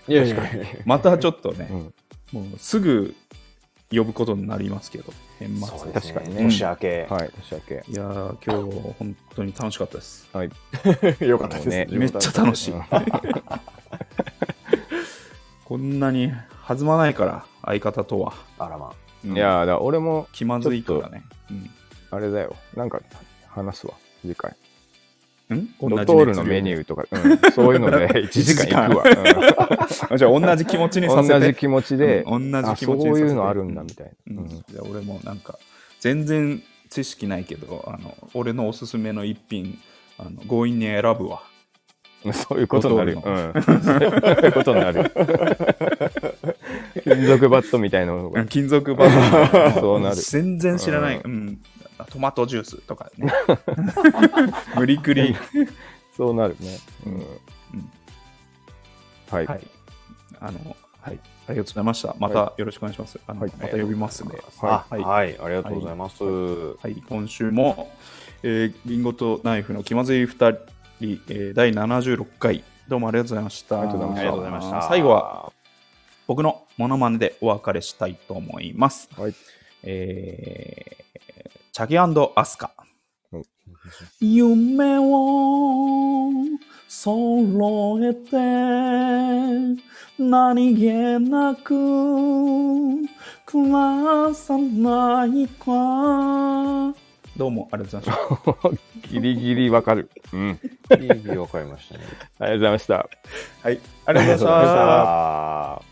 い、やいやいや またちょっとね、うんもうすぐ呼ぶことになりますけど、年末。そうです確かにね年明け、はい、年明け。いやー、今日本当に楽しかったです。はい。よかったですねめっちゃ楽しい。こんなに弾まないから、相方とは。あらまうんいやーだから俺も、気まずいからね。あれだよ。なんか、話すわ、次回。うん？ドトールのメニューとか、うん。そういうので 1時間行くわ。ー。じゃあ同じ気持ちにうんさせて。同じ気持ちで、うん。同あじ気持ちそういうのあるんだみたいな。うん。じゃあ俺もなんか全然知識ないけどあの俺のおすすめの一品あの強引に選ぶわ。う んそういうことになるよ。ドうん。そういうことになるよ。金属バットみたいなのが。金属バット。そうなる。全然知らない、ううんトマトジュースとかね。無理くり、そうなるね。うん。うん。はい。はい。あのはい。ありがとうございました。またよろしくお願いします、あのはい。また呼びますんで、あはい。はい、ありがとうございます、はい、今週も、えー、リンゴとナイフの気まずい2人、えー第76回、どうもありがとうございました。ありがとうございました。ありがとうございました。最後は、僕のモノマネでお別れしたいと思います。はい。えーチャギアスカうん。夢を揃えて何気なく暮らさないかどうもありがとうございました。ギリギリわかる。うん。いいいいわかりましたね ありがとうございました。はい、ありがとうございました。